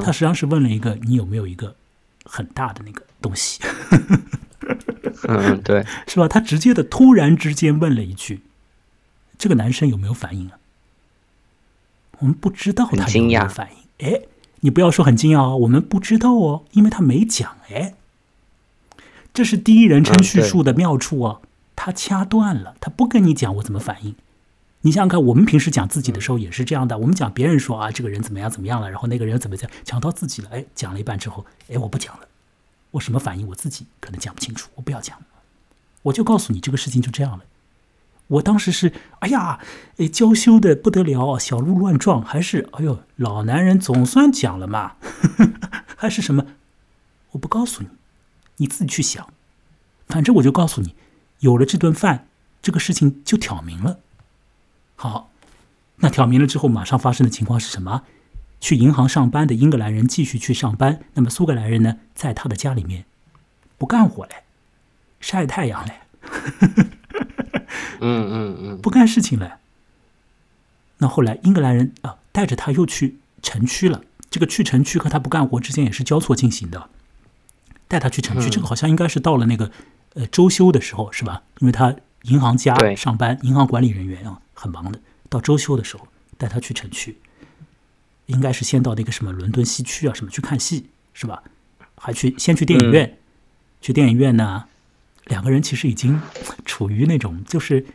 他实际上是问了一个，你有没有一个很大的那个？东西，嗯，对，是吧？他直接的突然之间问了一句：“这个男生有没有反应啊？”我们不知道他有没有反应。哎，你不要说很惊讶哦，我们不知道哦，因为他没讲。哎，这是第一人称叙述的妙处哦，他掐断了，他不跟你讲我怎么反应。你想想看，我们平时讲自己的时候也是这样的，我们讲别人说啊，这个人怎么样怎么样了，然后那个人怎么讲，讲到自己了，哎，讲了一半之后，哎，我不讲了。我什么反应？我自己可能讲不清楚。我不要讲，我就告诉你这个事情就这样了。我当时是哎呀，哎娇羞的不得了，小鹿乱撞，还是哎呦老男人总算讲了嘛？还是什么？我不告诉你，你自己去想。反正我就告诉你，有了这顿饭，这个事情就挑明了。好，那挑明了之后，马上发生的情况是什么？去银行上班的英格兰人继续去上班，那么苏格兰人呢，在他的家里面不干活嘞，晒太阳嘞，嗯嗯嗯，不干事情嘞。那后来英格兰人啊，带着他又去城区了。这个去城区和他不干活之间也是交错进行的。带他去城区，这个好像应该是到了那个呃周休的时候，是吧？因为他银行家上班，银行管理人员啊，很忙的。到周休的时候，带他去城区。应该是先到那个什么伦敦西区啊，什么去看戏是吧？还去先去电影院，去电影院呢，两个人其实已经 处于那种，就是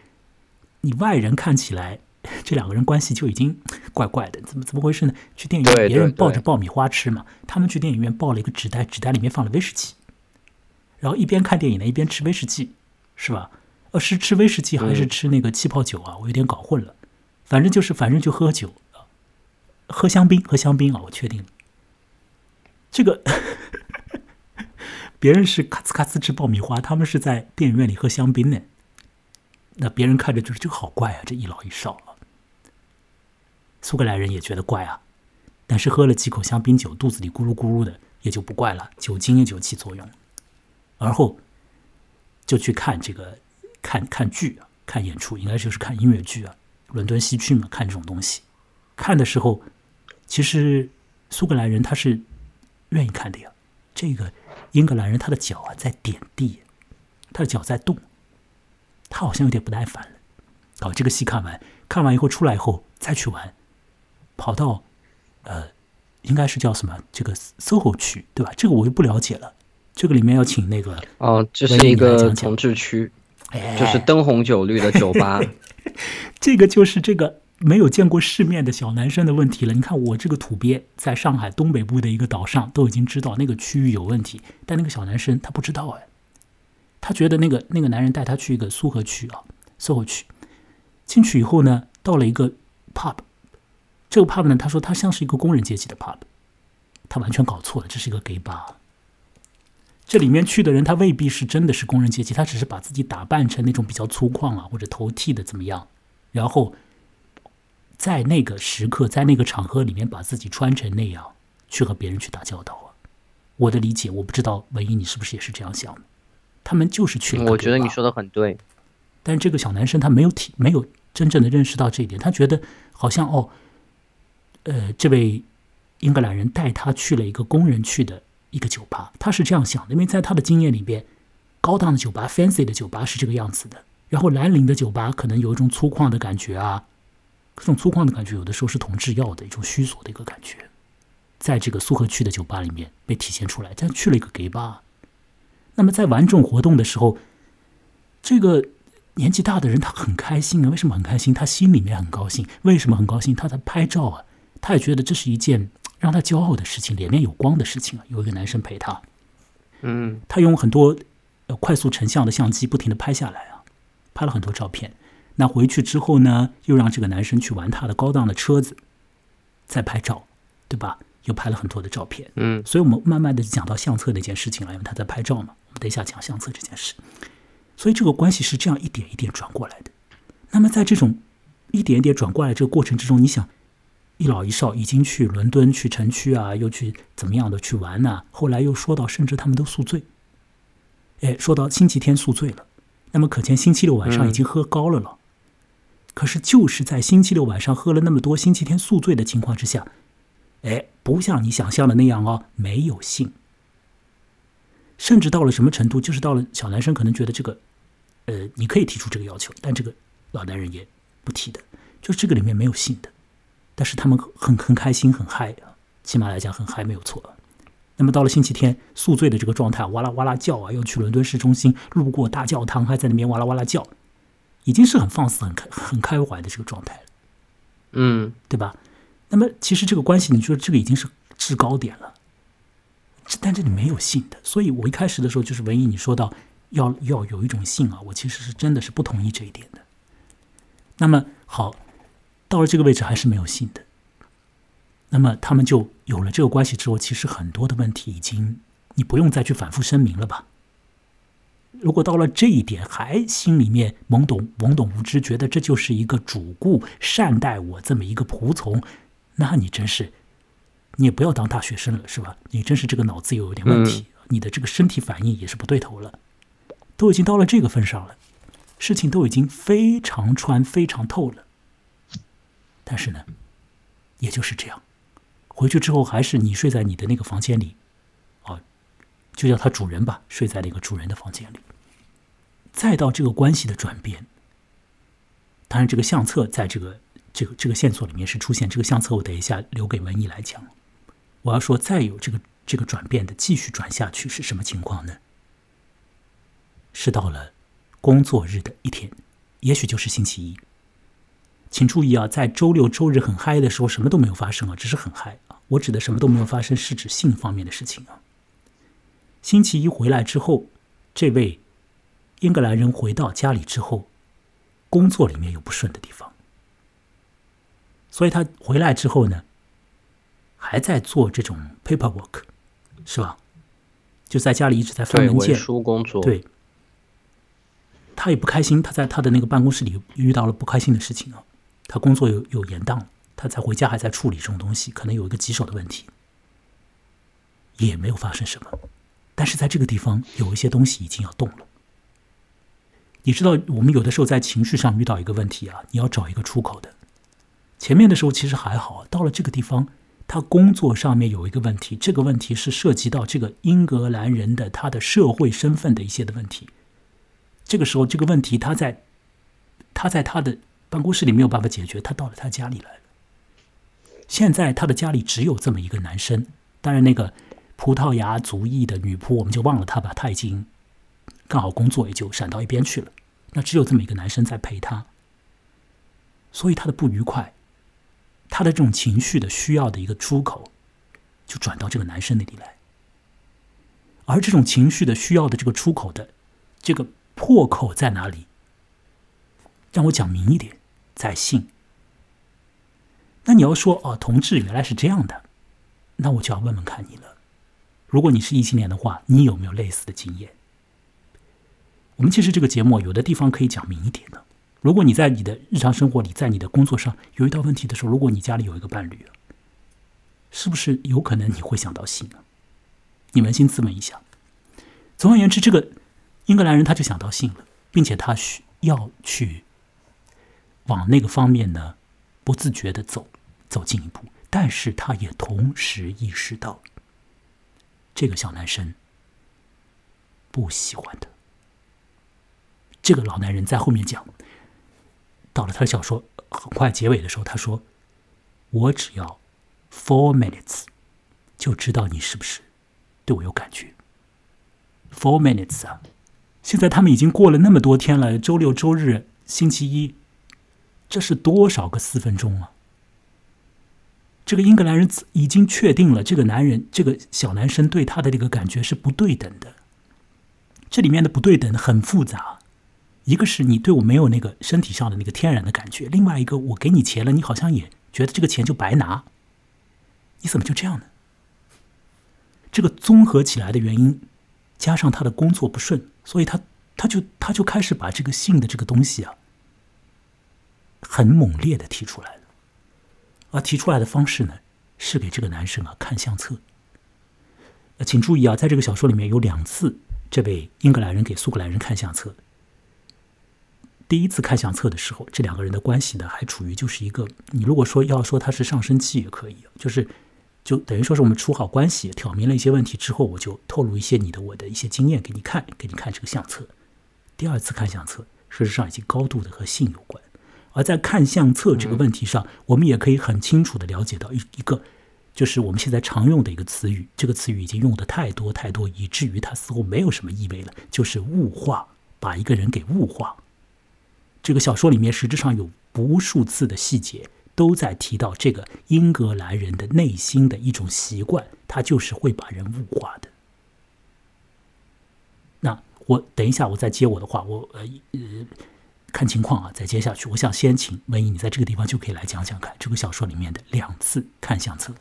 你外人看起来 这两个人关系就已经 怪怪的，怎么怎么回事呢？去电影院，别人抱着爆米花吃嘛，他们去电影院抱了一个纸袋，纸袋里面放了威士忌，然后一边看电影呢，一边吃威士忌，是吧？呃，是吃威士忌还是吃那个气泡酒啊？我有点搞混了，反正就是反正就喝酒。喝香槟，喝香槟啊！我确定，这个 别人是咔呲咔呲吃爆米花，他们是在电影院里喝香槟呢。那别人看着就是这个好怪啊，这一老一少啊。苏格兰人也觉得怪啊，但是喝了几口香槟酒，肚子里咕噜咕噜的，也就不怪了，酒精也就起作用。而后就去看这个看看剧啊，看演出，应该就是看音乐剧啊，伦敦西区嘛，看这种东西，看的时候。其实苏格兰人他是愿意看的呀。这个英格兰人他的脚啊在点地，他的脚在动，他好像有点不耐烦了。哦，这个戏看完，看完以后出来以后再去玩，跑到呃，应该是叫什么这个 SOHO 区对吧？这个我就不了解了。这个里面要请那个哦，这是一个同志区，就是灯红酒绿的酒吧。这个就是这个。没有见过世面的小男生的问题了。你看我这个土鳖，在上海东北部的一个岛上，都已经知道那个区域有问题，但那个小男生他不知道哎，他觉得那个那个男人带他去一个苏河区啊，SOHO 区，进去以后呢，到了一个 pub，这个 pub 呢，他说他像是一个工人阶级的 pub，他完全搞错了，这是一个 gay bar，这里面去的人他未必是真的是工人阶级，他只是把自己打扮成那种比较粗犷啊或者头剃的怎么样，然后。在那个时刻，在那个场合里面，把自己穿成那样去和别人去打交道啊！我的理解，我不知道文一你是不是也是这样想？他们就是去了。我觉得你说的很对，但这个小男生他没有体，没有真正的认识到这一点。他觉得好像哦，呃，这位英格兰人带他去了一个工人去的一个酒吧，他是这样想的，因为在他的经验里边，高档的酒吧、fancy 的酒吧是这个样子的，然后蓝领的酒吧可能有一种粗犷的感觉啊。这种粗犷的感觉，有的时候是同志要的一种虚索的一个感觉，在这个苏河区的酒吧里面被体现出来。但去了一个 gay 吧，那么在玩这种活动的时候，这个年纪大的人他很开心啊，为什么很开心？他心里面很高兴，为什么很高兴？他在拍照啊，他也觉得这是一件让他骄傲的事情，脸面有光的事情啊。有一个男生陪他，嗯，他用很多呃快速成像的相机不停的拍下来啊，拍了很多照片。那回去之后呢，又让这个男生去玩他的高档的车子，再拍照，对吧？又拍了很多的照片，嗯，所以我们慢慢的讲到相册那件事情了，因为他在拍照嘛。我们等一下讲相册这件事。所以这个关系是这样一点一点转过来的。那么在这种一点一点转过来这个过程之中，你想，一老一少已经去伦敦、去城区啊，又去怎么样的去玩呢？后来又说到，甚至他们都宿醉。哎，说到星期天宿醉了，那么可见星期六晚上已经喝高了了。可是就是在星期六晚上喝了那么多，星期天宿醉的情况之下，哎，不像你想象的那样哦，没有性。甚至到了什么程度，就是到了小男生可能觉得这个，呃，你可以提出这个要求，但这个老男人也不提的，就这个里面没有性的，但是他们很很开心很嗨啊，起码来讲很嗨没有错。那么到了星期天宿醉的这个状态，哇啦哇啦叫啊，要去伦敦市中心路过大教堂，还在那边哇啦哇啦叫，已经是很放肆、很开、很开怀的这个状态了，嗯，对吧？那么其实这个关系，你说这个已经是制高点了。但这里没有性的，所以我一开始的时候就是文艺，你说到要要有一种性啊，我其实是真的是不同意这一点的。那么好，到了这个位置还是没有信的，那么他们就有了这个关系之后，其实很多的问题已经你不用再去反复声明了吧？如果到了这一点还心里面懵懂懵懂无知，觉得这就是一个主顾善待我这么一个仆从，那你真是。你也不要当大学生了，是吧？你真是这个脑子又有点问题，你的这个身体反应也是不对头了，都已经到了这个份上了，事情都已经非常穿、非常透了。但是呢，也就是这样，回去之后还是你睡在你的那个房间里，啊，就叫他主人吧，睡在那个主人的房间里。再到这个关系的转变，当然这个相册在这个这个这个线索里面是出现，这个相册我等一下留给文艺来讲。我要说，再有这个这个转变的继续转下去是什么情况呢？是到了工作日的一天，也许就是星期一。请注意啊，在周六周日很嗨的时候，什么都没有发生啊，只是很嗨啊。我指的什么都没有发生，是指性方面的事情啊。星期一回来之后，这位英格兰人回到家里之后，工作里面有不顺的地方，所以他回来之后呢？还在做这种 paperwork，是吧？就在家里一直在翻文件、书工作。对，他也不开心。他在他的那个办公室里遇到了不开心的事情啊。他工作有有延宕，他才回家还在处理这种东西，可能有一个棘手的问题，也没有发生什么。但是在这个地方有一些东西已经要动了。你知道，我们有的时候在情绪上遇到一个问题啊，你要找一个出口的。前面的时候其实还好，到了这个地方。他工作上面有一个问题，这个问题是涉及到这个英格兰人的他的社会身份的一些的问题。这个时候，这个问题他在他在他的办公室里没有办法解决，他到了他家里来了。现在他的家里只有这么一个男生，当然那个葡萄牙族裔的女仆我们就忘了他吧，他已经刚好工作也就闪到一边去了。那只有这么一个男生在陪他，所以他的不愉快。他的这种情绪的需要的一个出口，就转到这个男生那里来，而这种情绪的需要的这个出口的这个破口在哪里？让我讲明一点，在性。那你要说哦，同志原来是这样的，那我就要问问看你了。如果你是异性恋的话，你有没有类似的经验？我们其实这个节目有的地方可以讲明一点的。如果你在你的日常生活里，在你的工作上有遇到问题的时候，如果你家里有一个伴侣，是不是有可能你会想到性呢？你扪心自问一下。总而言之，这个英格兰人他就想到性了，并且他需要去往那个方面呢，不自觉的走走进一步，但是他也同时意识到，这个小男生不喜欢他。这个老男人在后面讲。到了他的小说很快结尾的时候，他说：“我只要 four minutes 就知道你是不是对我有感觉。four minutes 啊，现在他们已经过了那么多天了，周六、周日、星期一，这是多少个四分钟啊？这个英格兰人已经确定了，这个男人，这个小男生对他的这个感觉是不对等的。这里面的不对等很复杂，一个是你对我没有那个身体上的那个天然的感觉，另外一个我给你钱了，你好像也觉得这个钱就白拿。你怎么就这样呢？这个综合起来的原因，加上他的工作不顺，所以他他就他就开始把这个性的这个东西啊，很猛烈的提出来了。而提出来的方式呢，是给这个男生啊看相册。请注意啊，在这个小说里面有两次，这位英格兰人给苏格兰人看相册。第一次看相册的时候，这两个人的关系呢，还处于就是一个，你如果说要说他是上升期也可以，就是就等于说是我们处好关系，挑明了一些问题之后，我就透露一些你的我的一些经验给你看，给你看这个相册。第二次看相册，事实上已经高度的和性有关。而在看相册这个问题上，我们也可以很清楚的了解到一一个，就是我们现在常用的一个词语，这个词语已经用的太多太多，以至于它似乎没有什么意味了，就是物化，把一个人给物化。这个小说里面实质上有无数次的细节都在提到这个英格兰人的内心的一种习惯，他就是会把人物化的。那我等一下我再接我的话，我呃呃。看情况啊，再接下去。我想先请文艺，你在这个地方就可以来讲讲看这个小说里面的两次看相册。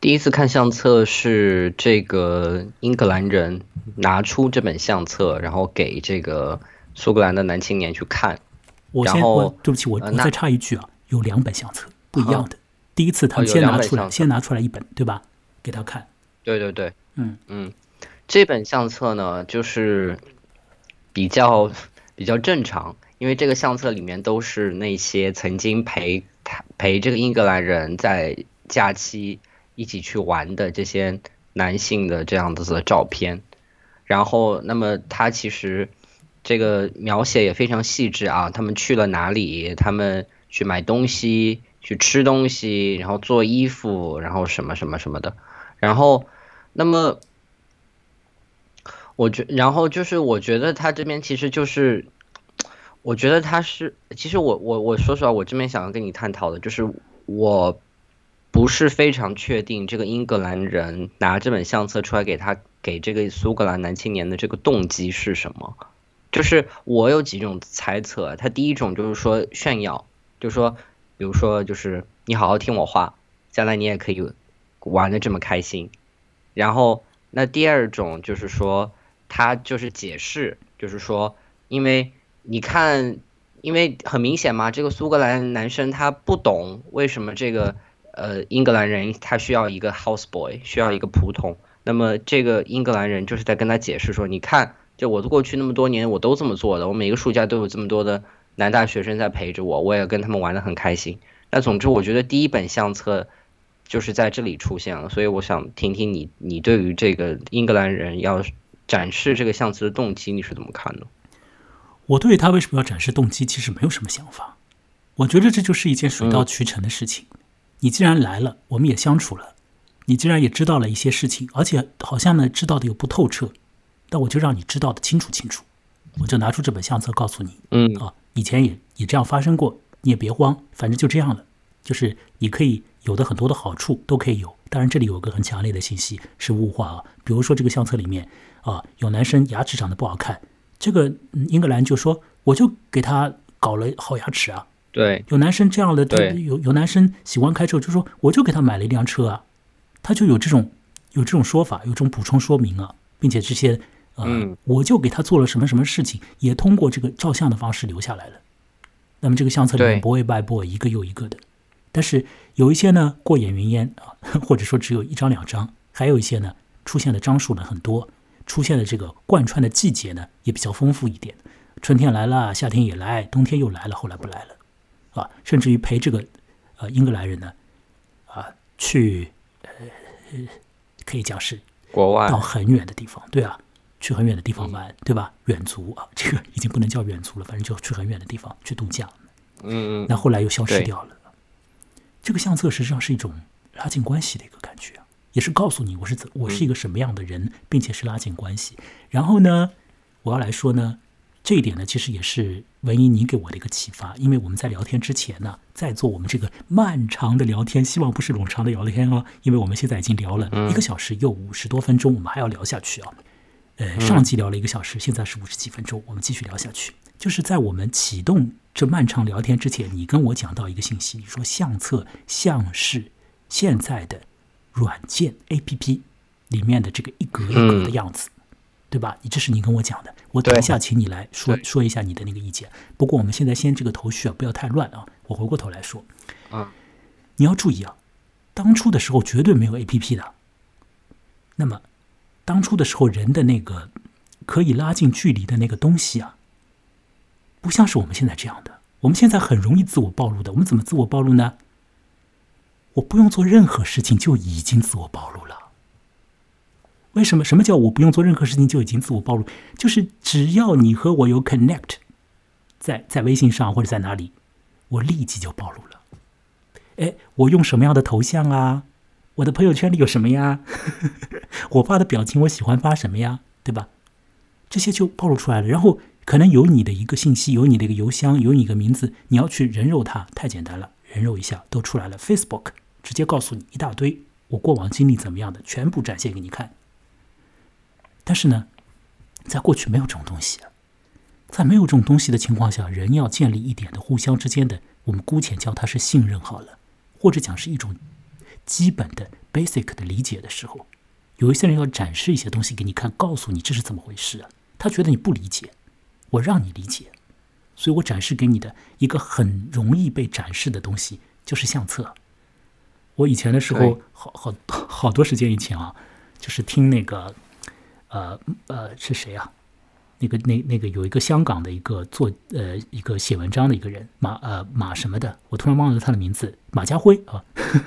第一次看相册是这个英格兰人拿出这本相册，然后给这个苏格兰的男青年去看。我先，对不起，我我再插一句啊，有两本相册不一样的。第一次他们先拿出来，先拿出来一本，对吧？给他看。对对对，嗯嗯，这本相册呢，就是比较。比较正常，因为这个相册里面都是那些曾经陪他陪这个英格兰人在假期一起去玩的这些男性的这样子的照片，然后那么他其实这个描写也非常细致啊，他们去了哪里，他们去买东西，去吃东西，然后做衣服，然后什么什么什么的，然后那么。我觉，然后就是我觉得他这边其实就是，我觉得他是，其实我我我说实话，我这边想要跟你探讨的就是，我不是非常确定这个英格兰人拿这本相册出来给他给这个苏格兰男青年的这个动机是什么，就是我有几种猜测，他第一种就是说炫耀，就说，比如说就是你好好听我话，将来你也可以玩的这么开心，然后那第二种就是说。他就是解释，就是说，因为你看，因为很明显嘛，这个苏格兰男生他不懂为什么这个呃英格兰人他需要一个 house boy，需要一个仆从。那么这个英格兰人就是在跟他解释说，你看，就我过去那么多年我都这么做的，我每个暑假都有这么多的男大学生在陪着我，我也跟他们玩的很开心。那总之，我觉得第一本相册就是在这里出现了，所以我想听听你，你对于这个英格兰人要。展示这个相册的动机，你是怎么看的？我对他为什么要展示动机，其实没有什么想法。我觉得这就是一件水到渠成的事情。你既然来了，我们也相处了，你既然也知道了一些事情，而且好像呢知道的又不透彻，那我就让你知道的清楚清楚。我就拿出这本相册告诉你，嗯啊，以前也也这样发生过，你也别慌，反正就这样了。就是你可以有的很多的好处都可以有，当然这里有个很强烈的信息是物化啊，比如说这个相册里面。啊，有男生牙齿长得不好看，这个英格兰就说，我就给他搞了好牙齿啊。对，有男生这样的，有有男生喜欢开车，就说我就给他买了一辆车啊，他就有这种有这种说法，有这种补充说明啊，并且这些呃，我就给他做了什么什么事情，也通过这个照相的方式留下来了。那么这个相册里面 boy by boy 一个又一个的，但是有一些呢过眼云烟啊，或者说只有一张两张，还有一些呢出现的张数呢很多。出现的这个贯穿的季节呢，也比较丰富一点。春天来了，夏天也来，冬天又来了，后来不来了，啊，甚至于陪这个呃英格兰人呢，啊，去呃可以讲是国外到很远的地方，对啊，去很远的地方玩，对吧？远足啊，这个已经不能叫远足了，反正就去很远的地方去度假。嗯嗯。那后来又消失掉了。这个相册实际上是一种拉近关系的一个感觉。也是告诉你我是怎我是一个什么样的人，并且是拉近关系。然后呢，我要来说呢，这一点呢，其实也是文怡你给我的一个启发，因为我们在聊天之前呢，在做我们这个漫长的聊天，希望不是冗长的聊天哦，因为我们现在已经聊了一个小时又五十多分钟，我们还要聊下去啊。呃，上集聊了一个小时，现在是五十几分钟，我们继续聊下去。就是在我们启动这漫长聊天之前，你跟我讲到一个信息，你说相册像是现在的软件 A P P 里面的这个一格一格的样子，对吧？你这是你跟我讲的，我等一下请你来说说一下你的那个意见。不过我们现在先这个头绪啊，不要太乱啊。我回过头来说，啊，你要注意啊，当初的时候绝对没有 A P P 的，那么。当初的时候，人的那个可以拉近距离的那个东西啊，不像是我们现在这样的。我们现在很容易自我暴露的。我们怎么自我暴露呢？我不用做任何事情就已经自我暴露了。为什么？什么叫我不用做任何事情就已经自我暴露？就是只要你和我有 connect，在在微信上或者在哪里，我立即就暴露了。哎，我用什么样的头像啊？我的朋友圈里有什么呀？我发的表情我喜欢发什么呀？对吧？这些就暴露出来了。然后可能有你的一个信息，有你的一个邮箱，有你一个名字，你要去人肉它，太简单了，人肉一下都出来了。Facebook 直接告诉你一大堆，我过往经历怎么样的，全部展现给你看。但是呢，在过去没有这种东西，在没有这种东西的情况下，人要建立一点的互相之间的，我们姑且叫它是信任好了，或者讲是一种。基本的 basic 的理解的时候，有一些人要展示一些东西给你看，告诉你这是怎么回事啊？他觉得你不理解，我让你理解，所以我展示给你的一个很容易被展示的东西就是相册。我以前的时候，好好好多时间以前啊，就是听那个，呃呃是谁啊？那个那那个有一个香港的一个做呃一个写文章的一个人马呃马什么的，我突然忘了他的名字，马家辉啊。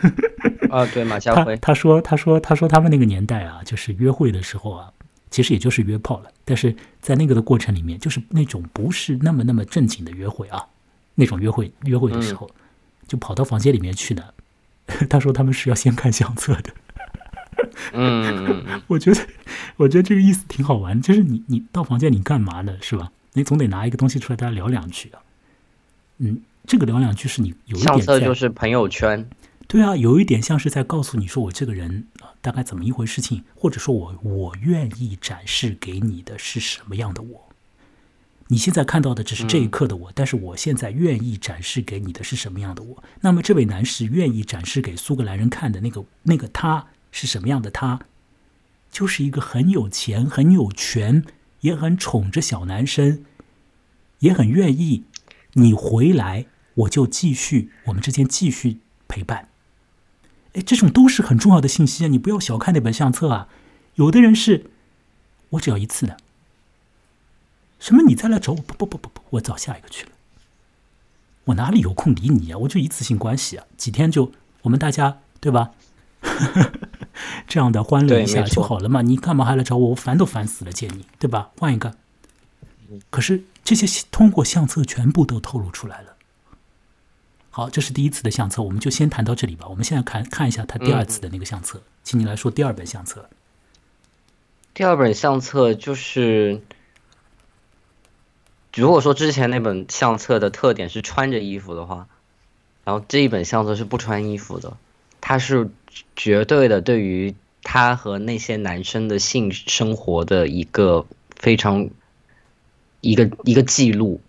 啊，对，马家辉，他说，他说，他说，他们那个年代啊，就是约会的时候啊，其实也就是约炮了。但是在那个的过程里面，就是那种不是那么那么正经的约会啊，那种约会约会的时候，就跑到房间里面去的。他说他们是要先看相册的。嗯，我觉得，我觉得这个意思挺好玩，就是你你到房间你干嘛呢？是吧？你总得拿一个东西出来，大家聊两句啊。嗯，这个聊两句是你有一点相册就是朋友圈。对啊，有一点像是在告诉你说我这个人啊，大概怎么一回事情，或者说我我愿意展示给你的是什么样的我。你现在看到的只是这一刻的我，但是我现在愿意展示给你的是什么样的我？那么这位男士愿意展示给苏格兰人看的那个那个他是什么样的他？就是一个很有钱、很有权，也很宠着小男生，也很愿意你回来，我就继续我们之间继续陪伴。哎，这种都是很重要的信息啊！你不要小看那本相册啊。有的人是，我只要一次的。什么？你再来找我？不不不不不，我找下一个去了。我哪里有空理你啊？我就一次性关系啊，几天就我们大家对吧？这样的欢乐一下就好了嘛。你干嘛还来找我？我烦都烦死了，见你对吧？换一个。可是这些通过相册全部都透露出来了。好，这是第一次的相册，我们就先谈到这里吧。我们现在看看一下他第二次的那个相册，请你来说第二本相册。第二本相册就是，如果说之前那本相册的特点是穿着衣服的话，然后这一本相册是不穿衣服的，它是绝对的对于他和那些男生的性生活的一个非常一个一个记录。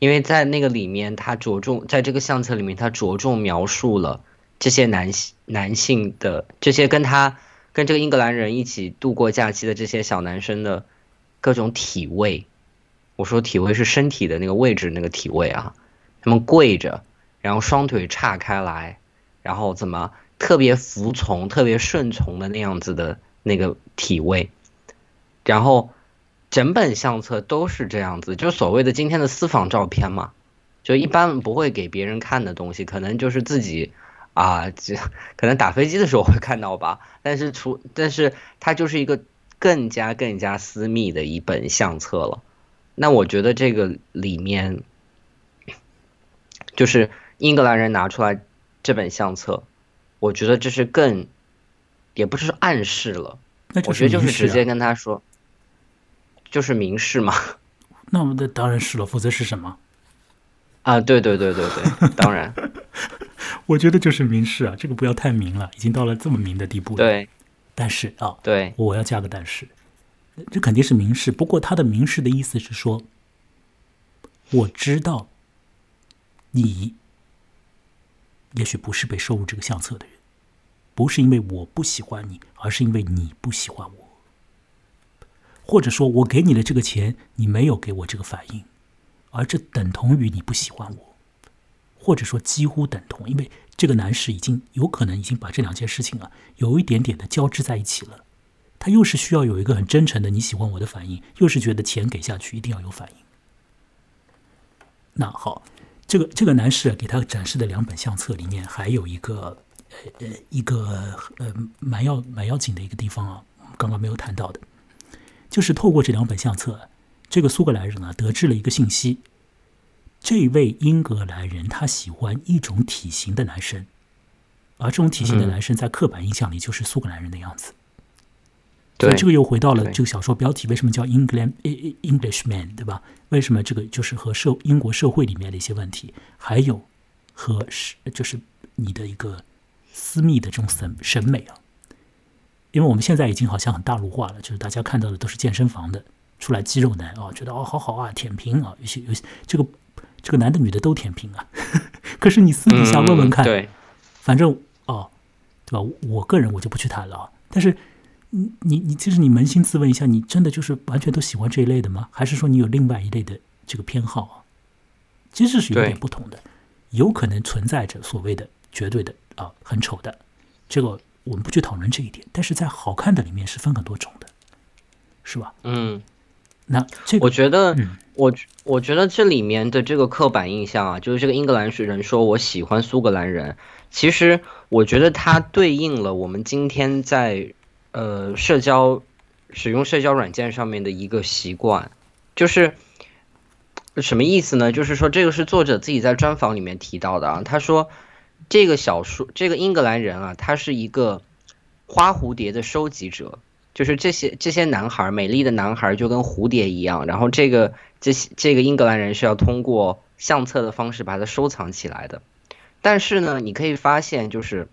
因为在那个里面，他着重在这个相册里面，他着重描述了这些男性男性的这些跟他跟这个英格兰人一起度过假期的这些小男生的各种体位。我说体位是身体的那个位置那个体位啊，他们跪着，然后双腿岔开来，然后怎么特别服从、特别顺从的那样子的那个体位，然后。整本相册都是这样子，就所谓的今天的私房照片嘛，就一般不会给别人看的东西，可能就是自己啊，可能打飞机的时候会看到吧。但是除，但是它就是一个更加更加私密的一本相册了。那我觉得这个里面，就是英格兰人拿出来这本相册，我觉得这是更也不是暗示了，那就我觉得就是直接跟他说，就是明示嘛。那我们的当然是了，否则是什么？啊，对对对对对，当然，我觉得就是明示啊，这个不要太明了，已经到了这么明的地步了。，对但是啊，对，我要加个但是，这肯定是明示。不过他的明示的意思是说，我知道你也许不是被收入这个相册的人，不是因为我不喜欢你，而是因为你不喜欢我，或者说我给你的这个钱，你没有给我这个反应，而这等同于你不喜欢我，或者说几乎等同，因为这个男士已经有可能已经把这两件事情啊有一点点的交织在一起了。他又是需要有一个很真诚的你喜欢我的反应，又是觉得钱给下去一定要有反应。那好，这个这个男士啊给他展示的两本相册里面还有一个呃呃一个呃蛮要蛮要紧的一个地方啊，刚刚没有谈到的，就是透过这两本相册，这个苏格兰人啊得知了一个信息，这位英格兰人他喜欢一种体型的男生，而这种体型的嗯男生在刻板印象里就是苏格兰人的样子。对所以这个又回到了这个小说标题，为什么叫 England Englishman，对吧？为什么这个就是和社英国社会里面的一些问题，还有和是就是你的一个私密的这种审审美啊？因为我们现在已经好像很大陆化了，就是大家看到的都是健身房的出来肌肉男啊，觉得哦好好啊，舔屏啊，有些有些这个这个男的女的都舔屏啊。可是你私底下问问看，嗯对，反正哦，对吧？我个人我就不去谈了啊。但是你你你，其实你扪心自问一下，你真的就是完全都喜欢这一类的吗？还是说你有另外一类的这个偏好啊？其实是有点不同的，有可能存在着所谓的绝对的啊很丑的，这个我们不去讨论这一点。但是在好看的里面是分很多种的，是吧？嗯，那这个我觉得嗯我我觉得这里面的这个刻板印象啊，就是这个英格兰人说我喜欢苏格兰人，其实我觉得它对应了我们今天在呃社交使用社交软件上面的一个习惯，就是什么意思呢？就是说这个是作者自己在专访里面提到的啊，他说这个小说这个英格兰人啊，他是一个花蝴蝶的收集者。就是这些这些男孩，美丽的男孩就跟蝴蝶一样，然后这个这些这个英格兰人是要通过相册的方式把它收藏起来的。但是呢，你可以发现，就是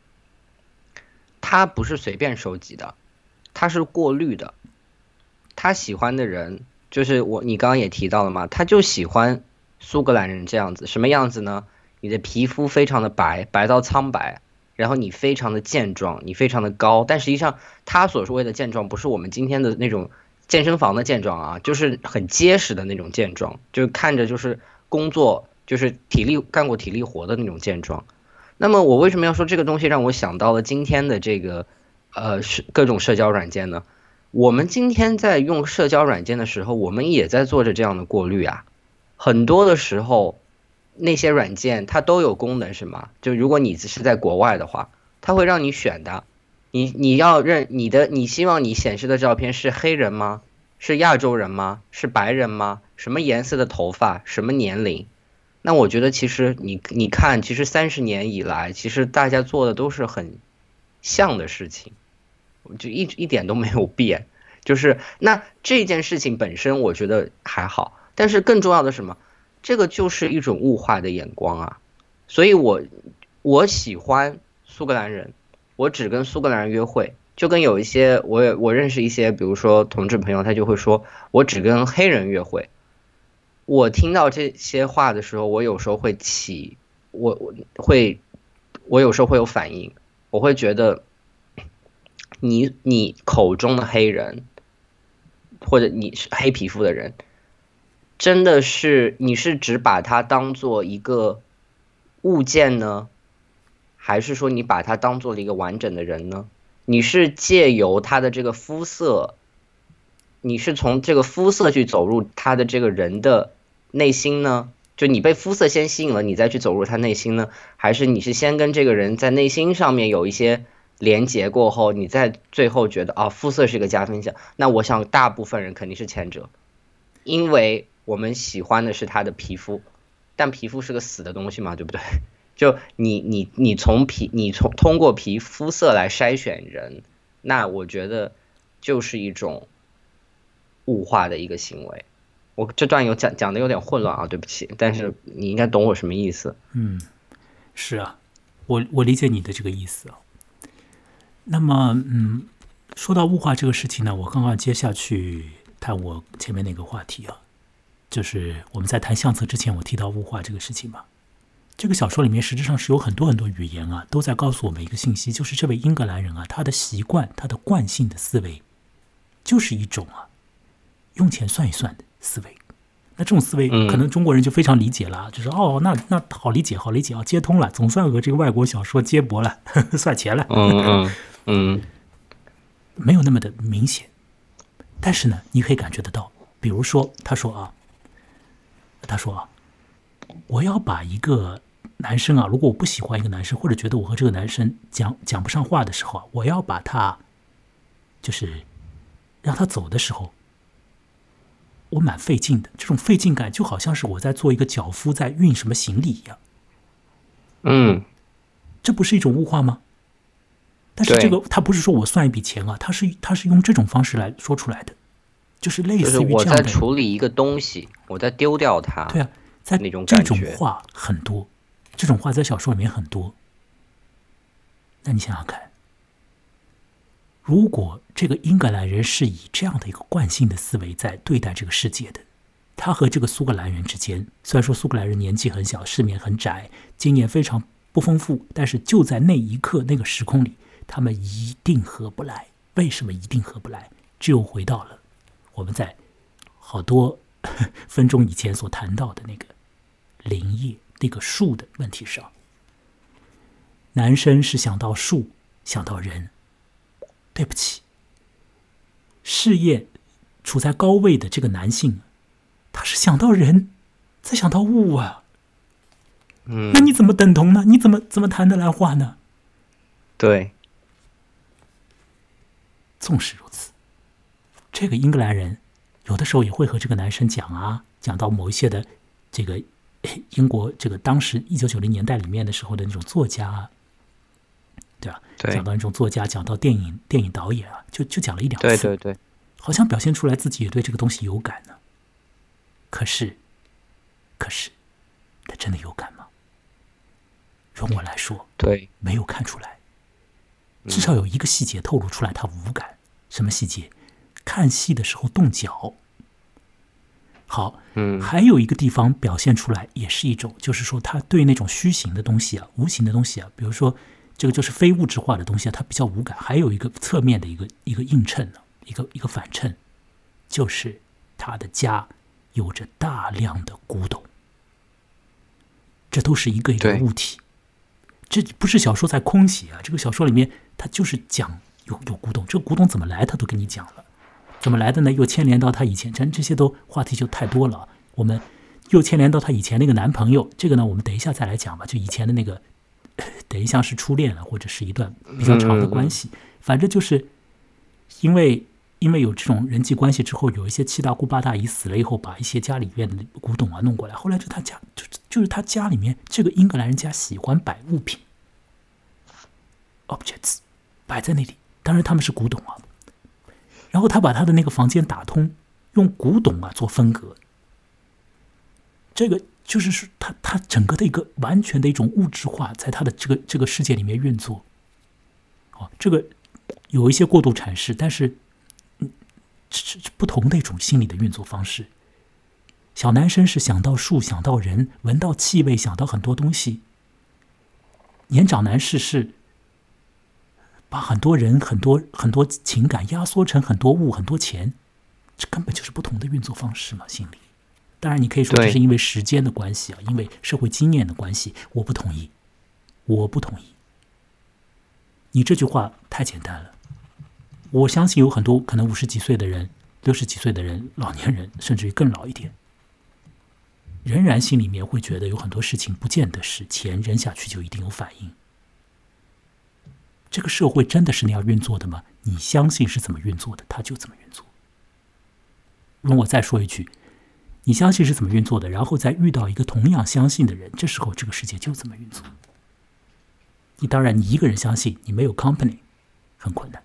他不是随便收集的，他是过滤的。他喜欢的人，就是我你刚刚也提到了嘛，他就喜欢苏格兰人这样子，什么样子呢？你的皮肤非常的白，白到苍白，然后你非常的健壮，你非常的高，但实际上他所谓的健壮不是我们今天的那种健身房的健壮啊，就是很结实的那种健壮，就看着就是工作就是体力干过体力活的那种健壮。那么我为什么要说这个东西让我想到了今天的这个呃是各种社交软件呢？我们今天在用社交软件的时候，我们也在做着这样的过滤啊。很多的时候，那些软件它都有功能，是吗？就如果你是在国外的话，它会让你选的。你你要认你的，你希望你显示的照片是黑人吗？是亚洲人吗？是白人吗？什么颜色的头发？什么年龄？那我觉得其实你你看，其实三十年以来，其实大家做的都是很像的事情，就一一点都没有变。就是那这件事情本身，我觉得还好，但是更重要的什么？这个就是一种物化的眼光啊。所以我我喜欢苏格兰人，我只跟苏格兰人约会，就跟有一些我也我认识一些，比如说同志朋友，他就会说我只跟黑人约会。我听到这些话的时候，我有时候会起，我我会，我有时候会有反应，我会觉得，你你口中的黑人，或者你是黑皮肤的人，真的是你是只把它当做一个物件呢，还是说你把它当做了一个完整的人呢？你是借由他的这个肤色，你是从这个肤色去走入他的这个人的内心呢？就你被肤色先吸引了，你再去走入他内心呢？还是你是先跟这个人在内心上面有一些连结过后，你再最后觉得啊，肤色是一个加分项？那我想大部分人肯定是前者，因为我们喜欢的是他的皮肤，但皮肤是个死的东西嘛，对不对？就你你你从皮你从通过皮肤色来筛选人，那我觉得就是一种物化的一个行为。我这段有讲讲的有点混乱啊，对不起，但是你应该懂我什么意思。嗯，是啊，我我理解你的这个意思。那么，嗯，说到物化这个事情呢，我刚刚接下去谈我前面那个话题啊，就是我们在谈相册之前，我提到物化这个事情嘛。这个小说里面实质上是有很多很多语言啊，都在告诉我们一个信息，就是这位英格兰人啊，他的习惯，他的惯性的思维，就是一种啊，用钱算一算的思维。那这种思维，可能中国人就非常理解了，就是哦，那那好理解，好理解啊，接通了，总算和这个外国小说接驳了，算钱了。嗯嗯嗯，没有那么的明显，但是呢，你可以感觉得到，比如说，他说啊，他说啊，我要把一个。男生啊，如果我不喜欢一个男生，或者觉得我和这个男生讲讲不上话的时候啊，我要把他，就是让他走的时候，我蛮费劲的。这种费劲感就好像是我在做一个脚夫在运什么行李一样。嗯，这不是一种物化吗？但是这个他不是说我算一笔钱啊，他是他是用这种方式来说出来的，就是类似于我在处理一个东西，我在丢掉它。对啊，在那种这种话很多。这种话在小说里面很多，那你想想看，如果这个英格兰人是以这样的一个惯性的思维在对待这个世界的，他和这个苏格兰人之间，虽然说苏格兰人年纪很小，世面很窄，经验非常不丰富，但是就在那一刻那个时空里，他们一定合不来。为什么一定合不来？只有回到了我们在好多分钟以前所谈到的那个林业。那个树的问题上，男生是想到树，想到人。对不起，事业处在高位的这个男性，他是想到人，再想到物啊。嗯，那你怎么等同呢？你怎么怎么谈得来话呢？对。纵使如此，这个英格兰人有的时候也会和这个男生讲啊，讲到某一些的这个。英国这个当时一九九零年代里面的时候的那种作家，对吧？讲到一种作家，讲到电影电影导演啊，就就讲了一两次，对对对，好像表现出来自己也对这个东西有感呢。可是，可是，他真的有感吗？容我来说，对，没有看出来。至少有一个细节透露出来，他无感。什么细节？看戏的时候动脚。好，嗯，还有一个地方表现出来，也是一种，就是说他对那种虚形的东西啊、无形的东西啊，比如说这个就是非物质化的东西啊，它比较无感。还有一个侧面的一个一个映衬呢，一个一个反衬，就是他的家有着大量的古董，这都是一个一个物体，这不是小说在空写啊，这个小说里面他就是讲有有古董，这个古董怎么来，他都跟你讲了。怎么来的呢？又牵连到他以前，咱这些都话题就太多了。我们又牵连到他以前那个男朋友，这个呢，我们等一下再来讲吧。就以前的那个，等于像是初恋了，或者是一段比较长的关系。反正就是因为因为有这种人际关系之后，有一些七大姑八大姨死了以后，把一些家里面的古董啊弄过来。后来就他家就就是他家里面这个英格兰人家喜欢摆物品，objects 摆在那里。当然他们是古董啊。然后他把他的那个房间打通，用古董啊做分隔。这个就是说，他他整个的一个完全的一种物质化，在他的这个这个世界里面运作。哦，这个有一些过度阐释，但是，嗯，是不同的一种心理的运作方式。小男生是想到树，想到人，闻到气味，想到很多东西。年长男士是。把很多人、很多很多情感压缩成很多物、很多钱，这根本就是不同的运作方式嘛。心理，当然你可以说这是因为时间的关系啊，因为社会经验的关系。我不同意，我不同意。你这句话太简单了。我相信有很多可能五十几岁的人、六十几岁的人、老年人，甚至于更老一点，仍然心里面会觉得有很多事情不见得是钱扔下去就一定有反应。这个社会真的是那样运作的吗？你相信是怎么运作的，它就怎么运作。容我再说一句，你相信是怎么运作的，然后再遇到一个同样相信的人，这时候这个世界就怎么运作。你当然，你一个人相信，你没有 company，很困难。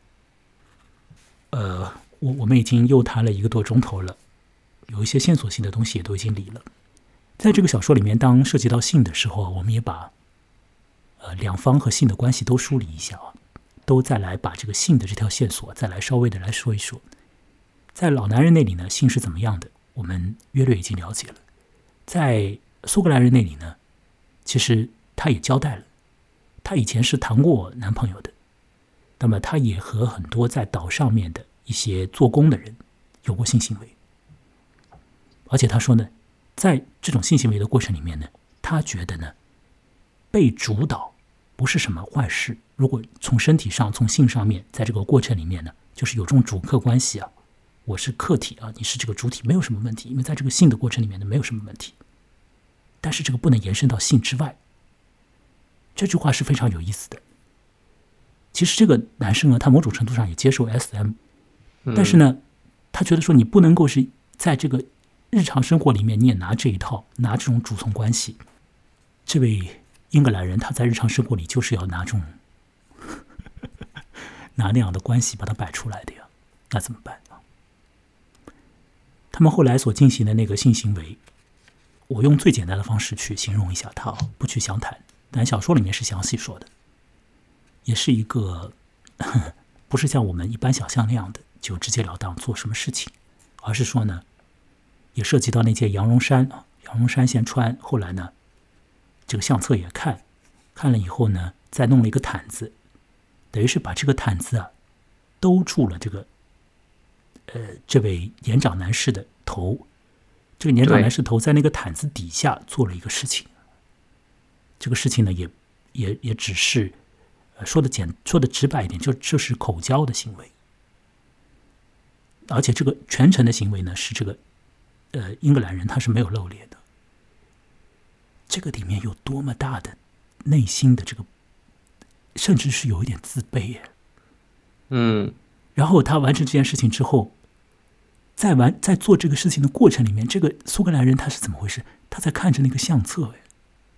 呃，我我们已经又谈了一个多钟头了，有一些线索性的东西也都已经理了。在这个小说里面，当涉及到性的时候，我们也把呃两方和性的关系都梳理一下啊，都再来把这个性的这条线索再来稍微的来说一说。在老男人那里呢，性是怎么样的？我们约略已经了解了。在苏格兰人那里呢，其实他也交代了，他以前是谈过男朋友的，那么他也和很多在岛上面的一些做工的人有过性行为，而且他说呢，在这种性行为的过程里面呢，他觉得呢，被主导不是什么坏事。如果从身体上、从性上面，在这个过程里面呢，就是有这种主客关系啊。我是客体啊，你是这个主体，没有什么问题，因为在这个性的过程里面呢，没有什么问题。但是这个不能延伸到性之外。这句话是非常有意思的。其实这个男生啊，他某种程度上也接受 SM，但是呢，他觉得说你不能够是在这个日常生活里面你也拿这一套，拿这种主从关系。这位英格兰人他在日常生活里就是要拿这种 拿那样的关系把它摆出来的呀，那怎么办？他们后来所进行的那个性行为，我用最简单的方式去形容一下它，不去详谈。但小说里面是详细说的，也是一个 不是像我们一般想象那样的就直截了当做什么事情，而是说呢，也涉及到那件羊绒衫啊，羊绒衫先穿，后来呢，这个相册也看，看了以后呢，再弄了一个毯子，等于是把这个毯子啊兜住了这个。呃，这位年长男士的头，这个年长男士头在那个毯子底下做了一个事情。这个事情呢，也也也只是说的简说的直白一点，就就是口交的行为。而且这个全程的行为呢，是这个呃英格兰人他是没有露脸的。这个里面有多么大的内心的这个，甚至是有一点自卑耶。嗯。然后他完成这件事情之后，在完在做这个事情的过程里面，这个苏格兰人他是怎么回事？他在看着那个相册，哎，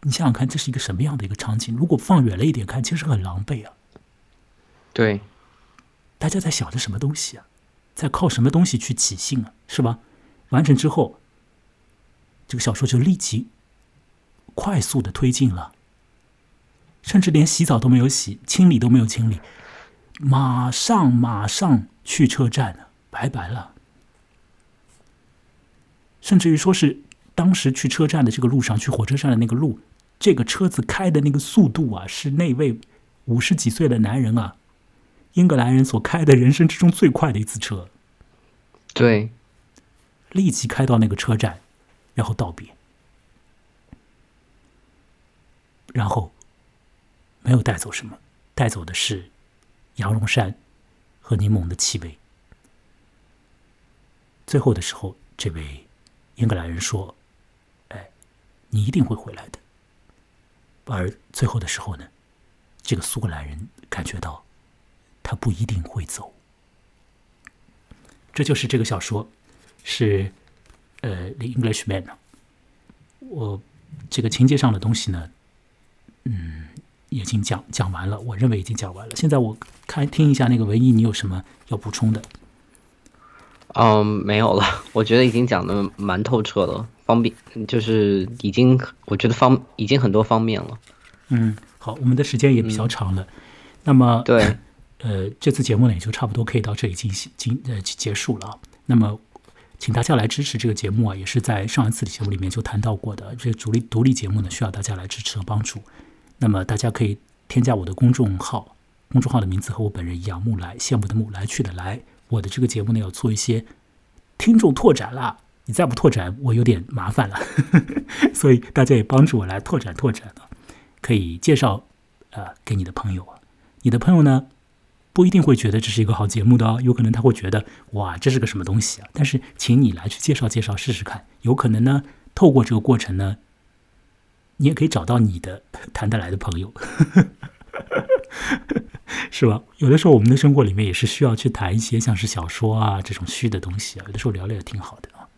你想想看，这是一个什么样的一个场景？如果放远了一点看，其实很狼狈啊。对，大家在想着什么东西啊？在靠什么东西去起兴啊？是吧？完成之后，这个小说就立即快速的推进了，甚至连洗澡都没有洗，清理都没有清理。马上，马上去车站了，拜拜了。甚至于说是当时去车站的这个路上，去火车站的那个路，这个车子开的那个速度啊，是那位五十几岁的男人啊，英格兰人所开的人生之中最快的一次车。对，立即开到那个车站，然后道别，然后没有带走什么，带走的是。羊绒衫和柠檬的气味。最后的时候，这位英格兰人说：“哎，你一定会回来的。”而最后的时候呢，这个苏格兰人感觉到他不一定会走。这就是这个小说，是呃《The Englishman》。我这个情节上的东西呢，嗯。已经讲讲完了，我认为已经讲完了。现在我看听一下那个文艺，你有什么要补充的？嗯，没有了。我觉得已经讲的蛮透彻了，方便就是已经，我觉得方已经很多方面了。嗯，好，我们的时间也比较长了。那么对，呃，这次节目呢也就差不多可以到这里进行进呃结束了。那么，请大家来支持这个节目啊，也是在上一次的节目里面就谈到过的。这独立独立节目呢，需要大家来支持和帮助。那么大家可以添加我的公众号，公众号的名字和我本人一样，木来羡慕的木来去的来。我的这个节目呢要做一些听众拓展啦，你再不拓展，我有点麻烦了。所以大家也帮助我来拓展拓展啊，可以介绍呃给你的朋友啊，你的朋友呢不一定会觉得这是一个好节目的哦，有可能他会觉得哇这是个什么东西啊。但是请你来去介绍介绍试试看，有可能呢透过这个过程呢。你也可以找到你的谈得来的朋友，是吧？有的时候我们的生活里面也是需要去谈一些像是小说啊这种虚的东西啊，有的时候聊聊也挺好的啊。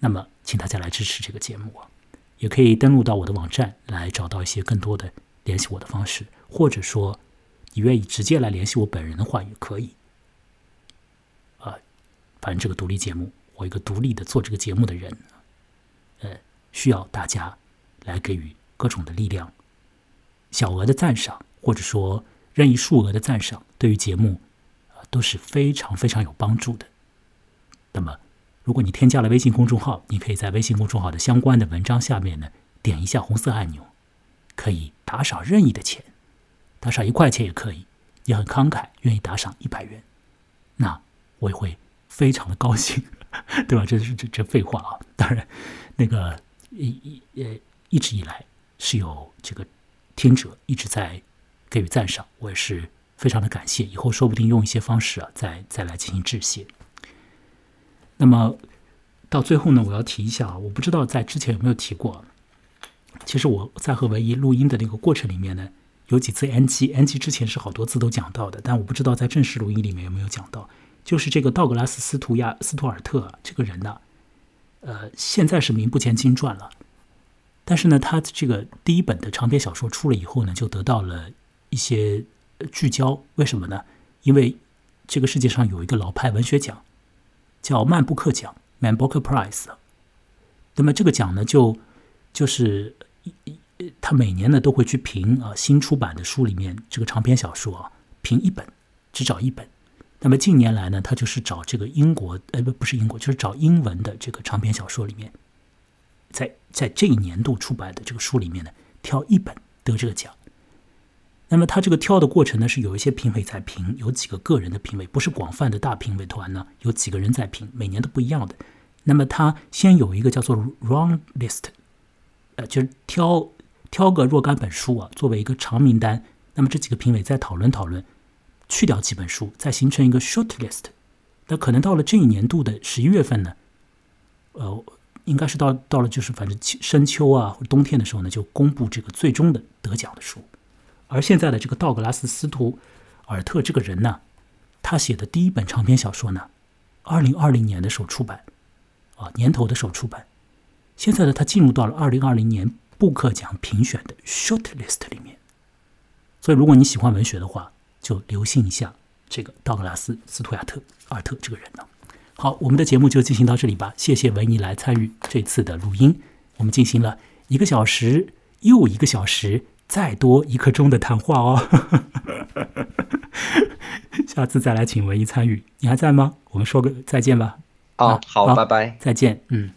那么，请大家来支持这个节目啊，也可以登录到我的网站来找到一些更多的联系我的方式，或者说你愿意直接来联系我本人的话也可以。啊反正这个独立节目，我一个独立的做这个节目的人，呃，需要大家来给予各种的力量，小额的赞赏，或者说任意数额的赞赏，对于节目啊都是非常非常有帮助的。那么，如果你添加了微信公众号，你可以在微信公众号的相关的文章下面呢，点一下红色按钮，可以打赏任意的钱，打赏一块钱也可以，也很慷慨，愿意打赏一百元，那我也会。非常的高兴，对吧？这是这这废话啊！当然，那个一一呃一直以来是有这个听者一直在给予赞赏，我也是非常的感谢。以后说不定用一些方式啊，再再来进行致谢。那么到最后呢，我要提一下啊，我不知道在之前有没有提过。其实我在和唯一录音的那个过程里面呢，有几次 NG，NG 之前是好多次都讲到的，但我不知道在正式录音里面有没有讲到。就是这个道格拉斯·斯图亚斯图尔特这个人呢，呃，现在是名不见经传了。但是呢，他这个第一本的长篇小说出了以后呢，就得到了一些聚焦。为什么呢？因为这个世界上有一个老派文学奖，叫曼布克奖 （Man Booker Prize）。那么这个奖呢，就就是他每年呢都会去评啊新出版的书里面这个长篇小说啊，评一本，只找一本。那么近年来呢，他就是找这个英国，呃，不，不是英国，就是找英文的这个长篇小说里面，在在这一年度出版的这个书里面呢，挑一本得这个奖。那么他这个挑的过程呢，是有一些评委在评，有几个个人的评委，不是广泛的大评委团呢，有几个人在评，每年都不一样的。那么他先有一个叫做 “long list，呃，就是挑挑个若干本书啊，作为一个长名单。那么这几个评委再讨论讨论。去掉几本书，再形成一个 short list。那可能到了这一年度的十一月份呢，呃，应该是到到了就是反正深秋啊或者冬天的时候呢，就公布这个最终的得奖的书。而现在的这个道格拉斯·斯图尔特这个人呢，他写的第一本长篇小说呢，二零二零年的时候出版，啊，年头的时候出版。现在呢，他进入到了二零二零年布克奖评选的 short list 里面。所以，如果你喜欢文学的话，就留心一下这个道格拉斯·斯图亚特·尔特这个人呢。好，我们的节目就进行到这里吧。谢谢文尼来参与这次的录音。我们进行了一个小时又一个小时，再多一刻钟的谈话哦。下次再来请文艺参与，你还在吗？我们说个再见吧。哦，好，拜拜，再见。嗯。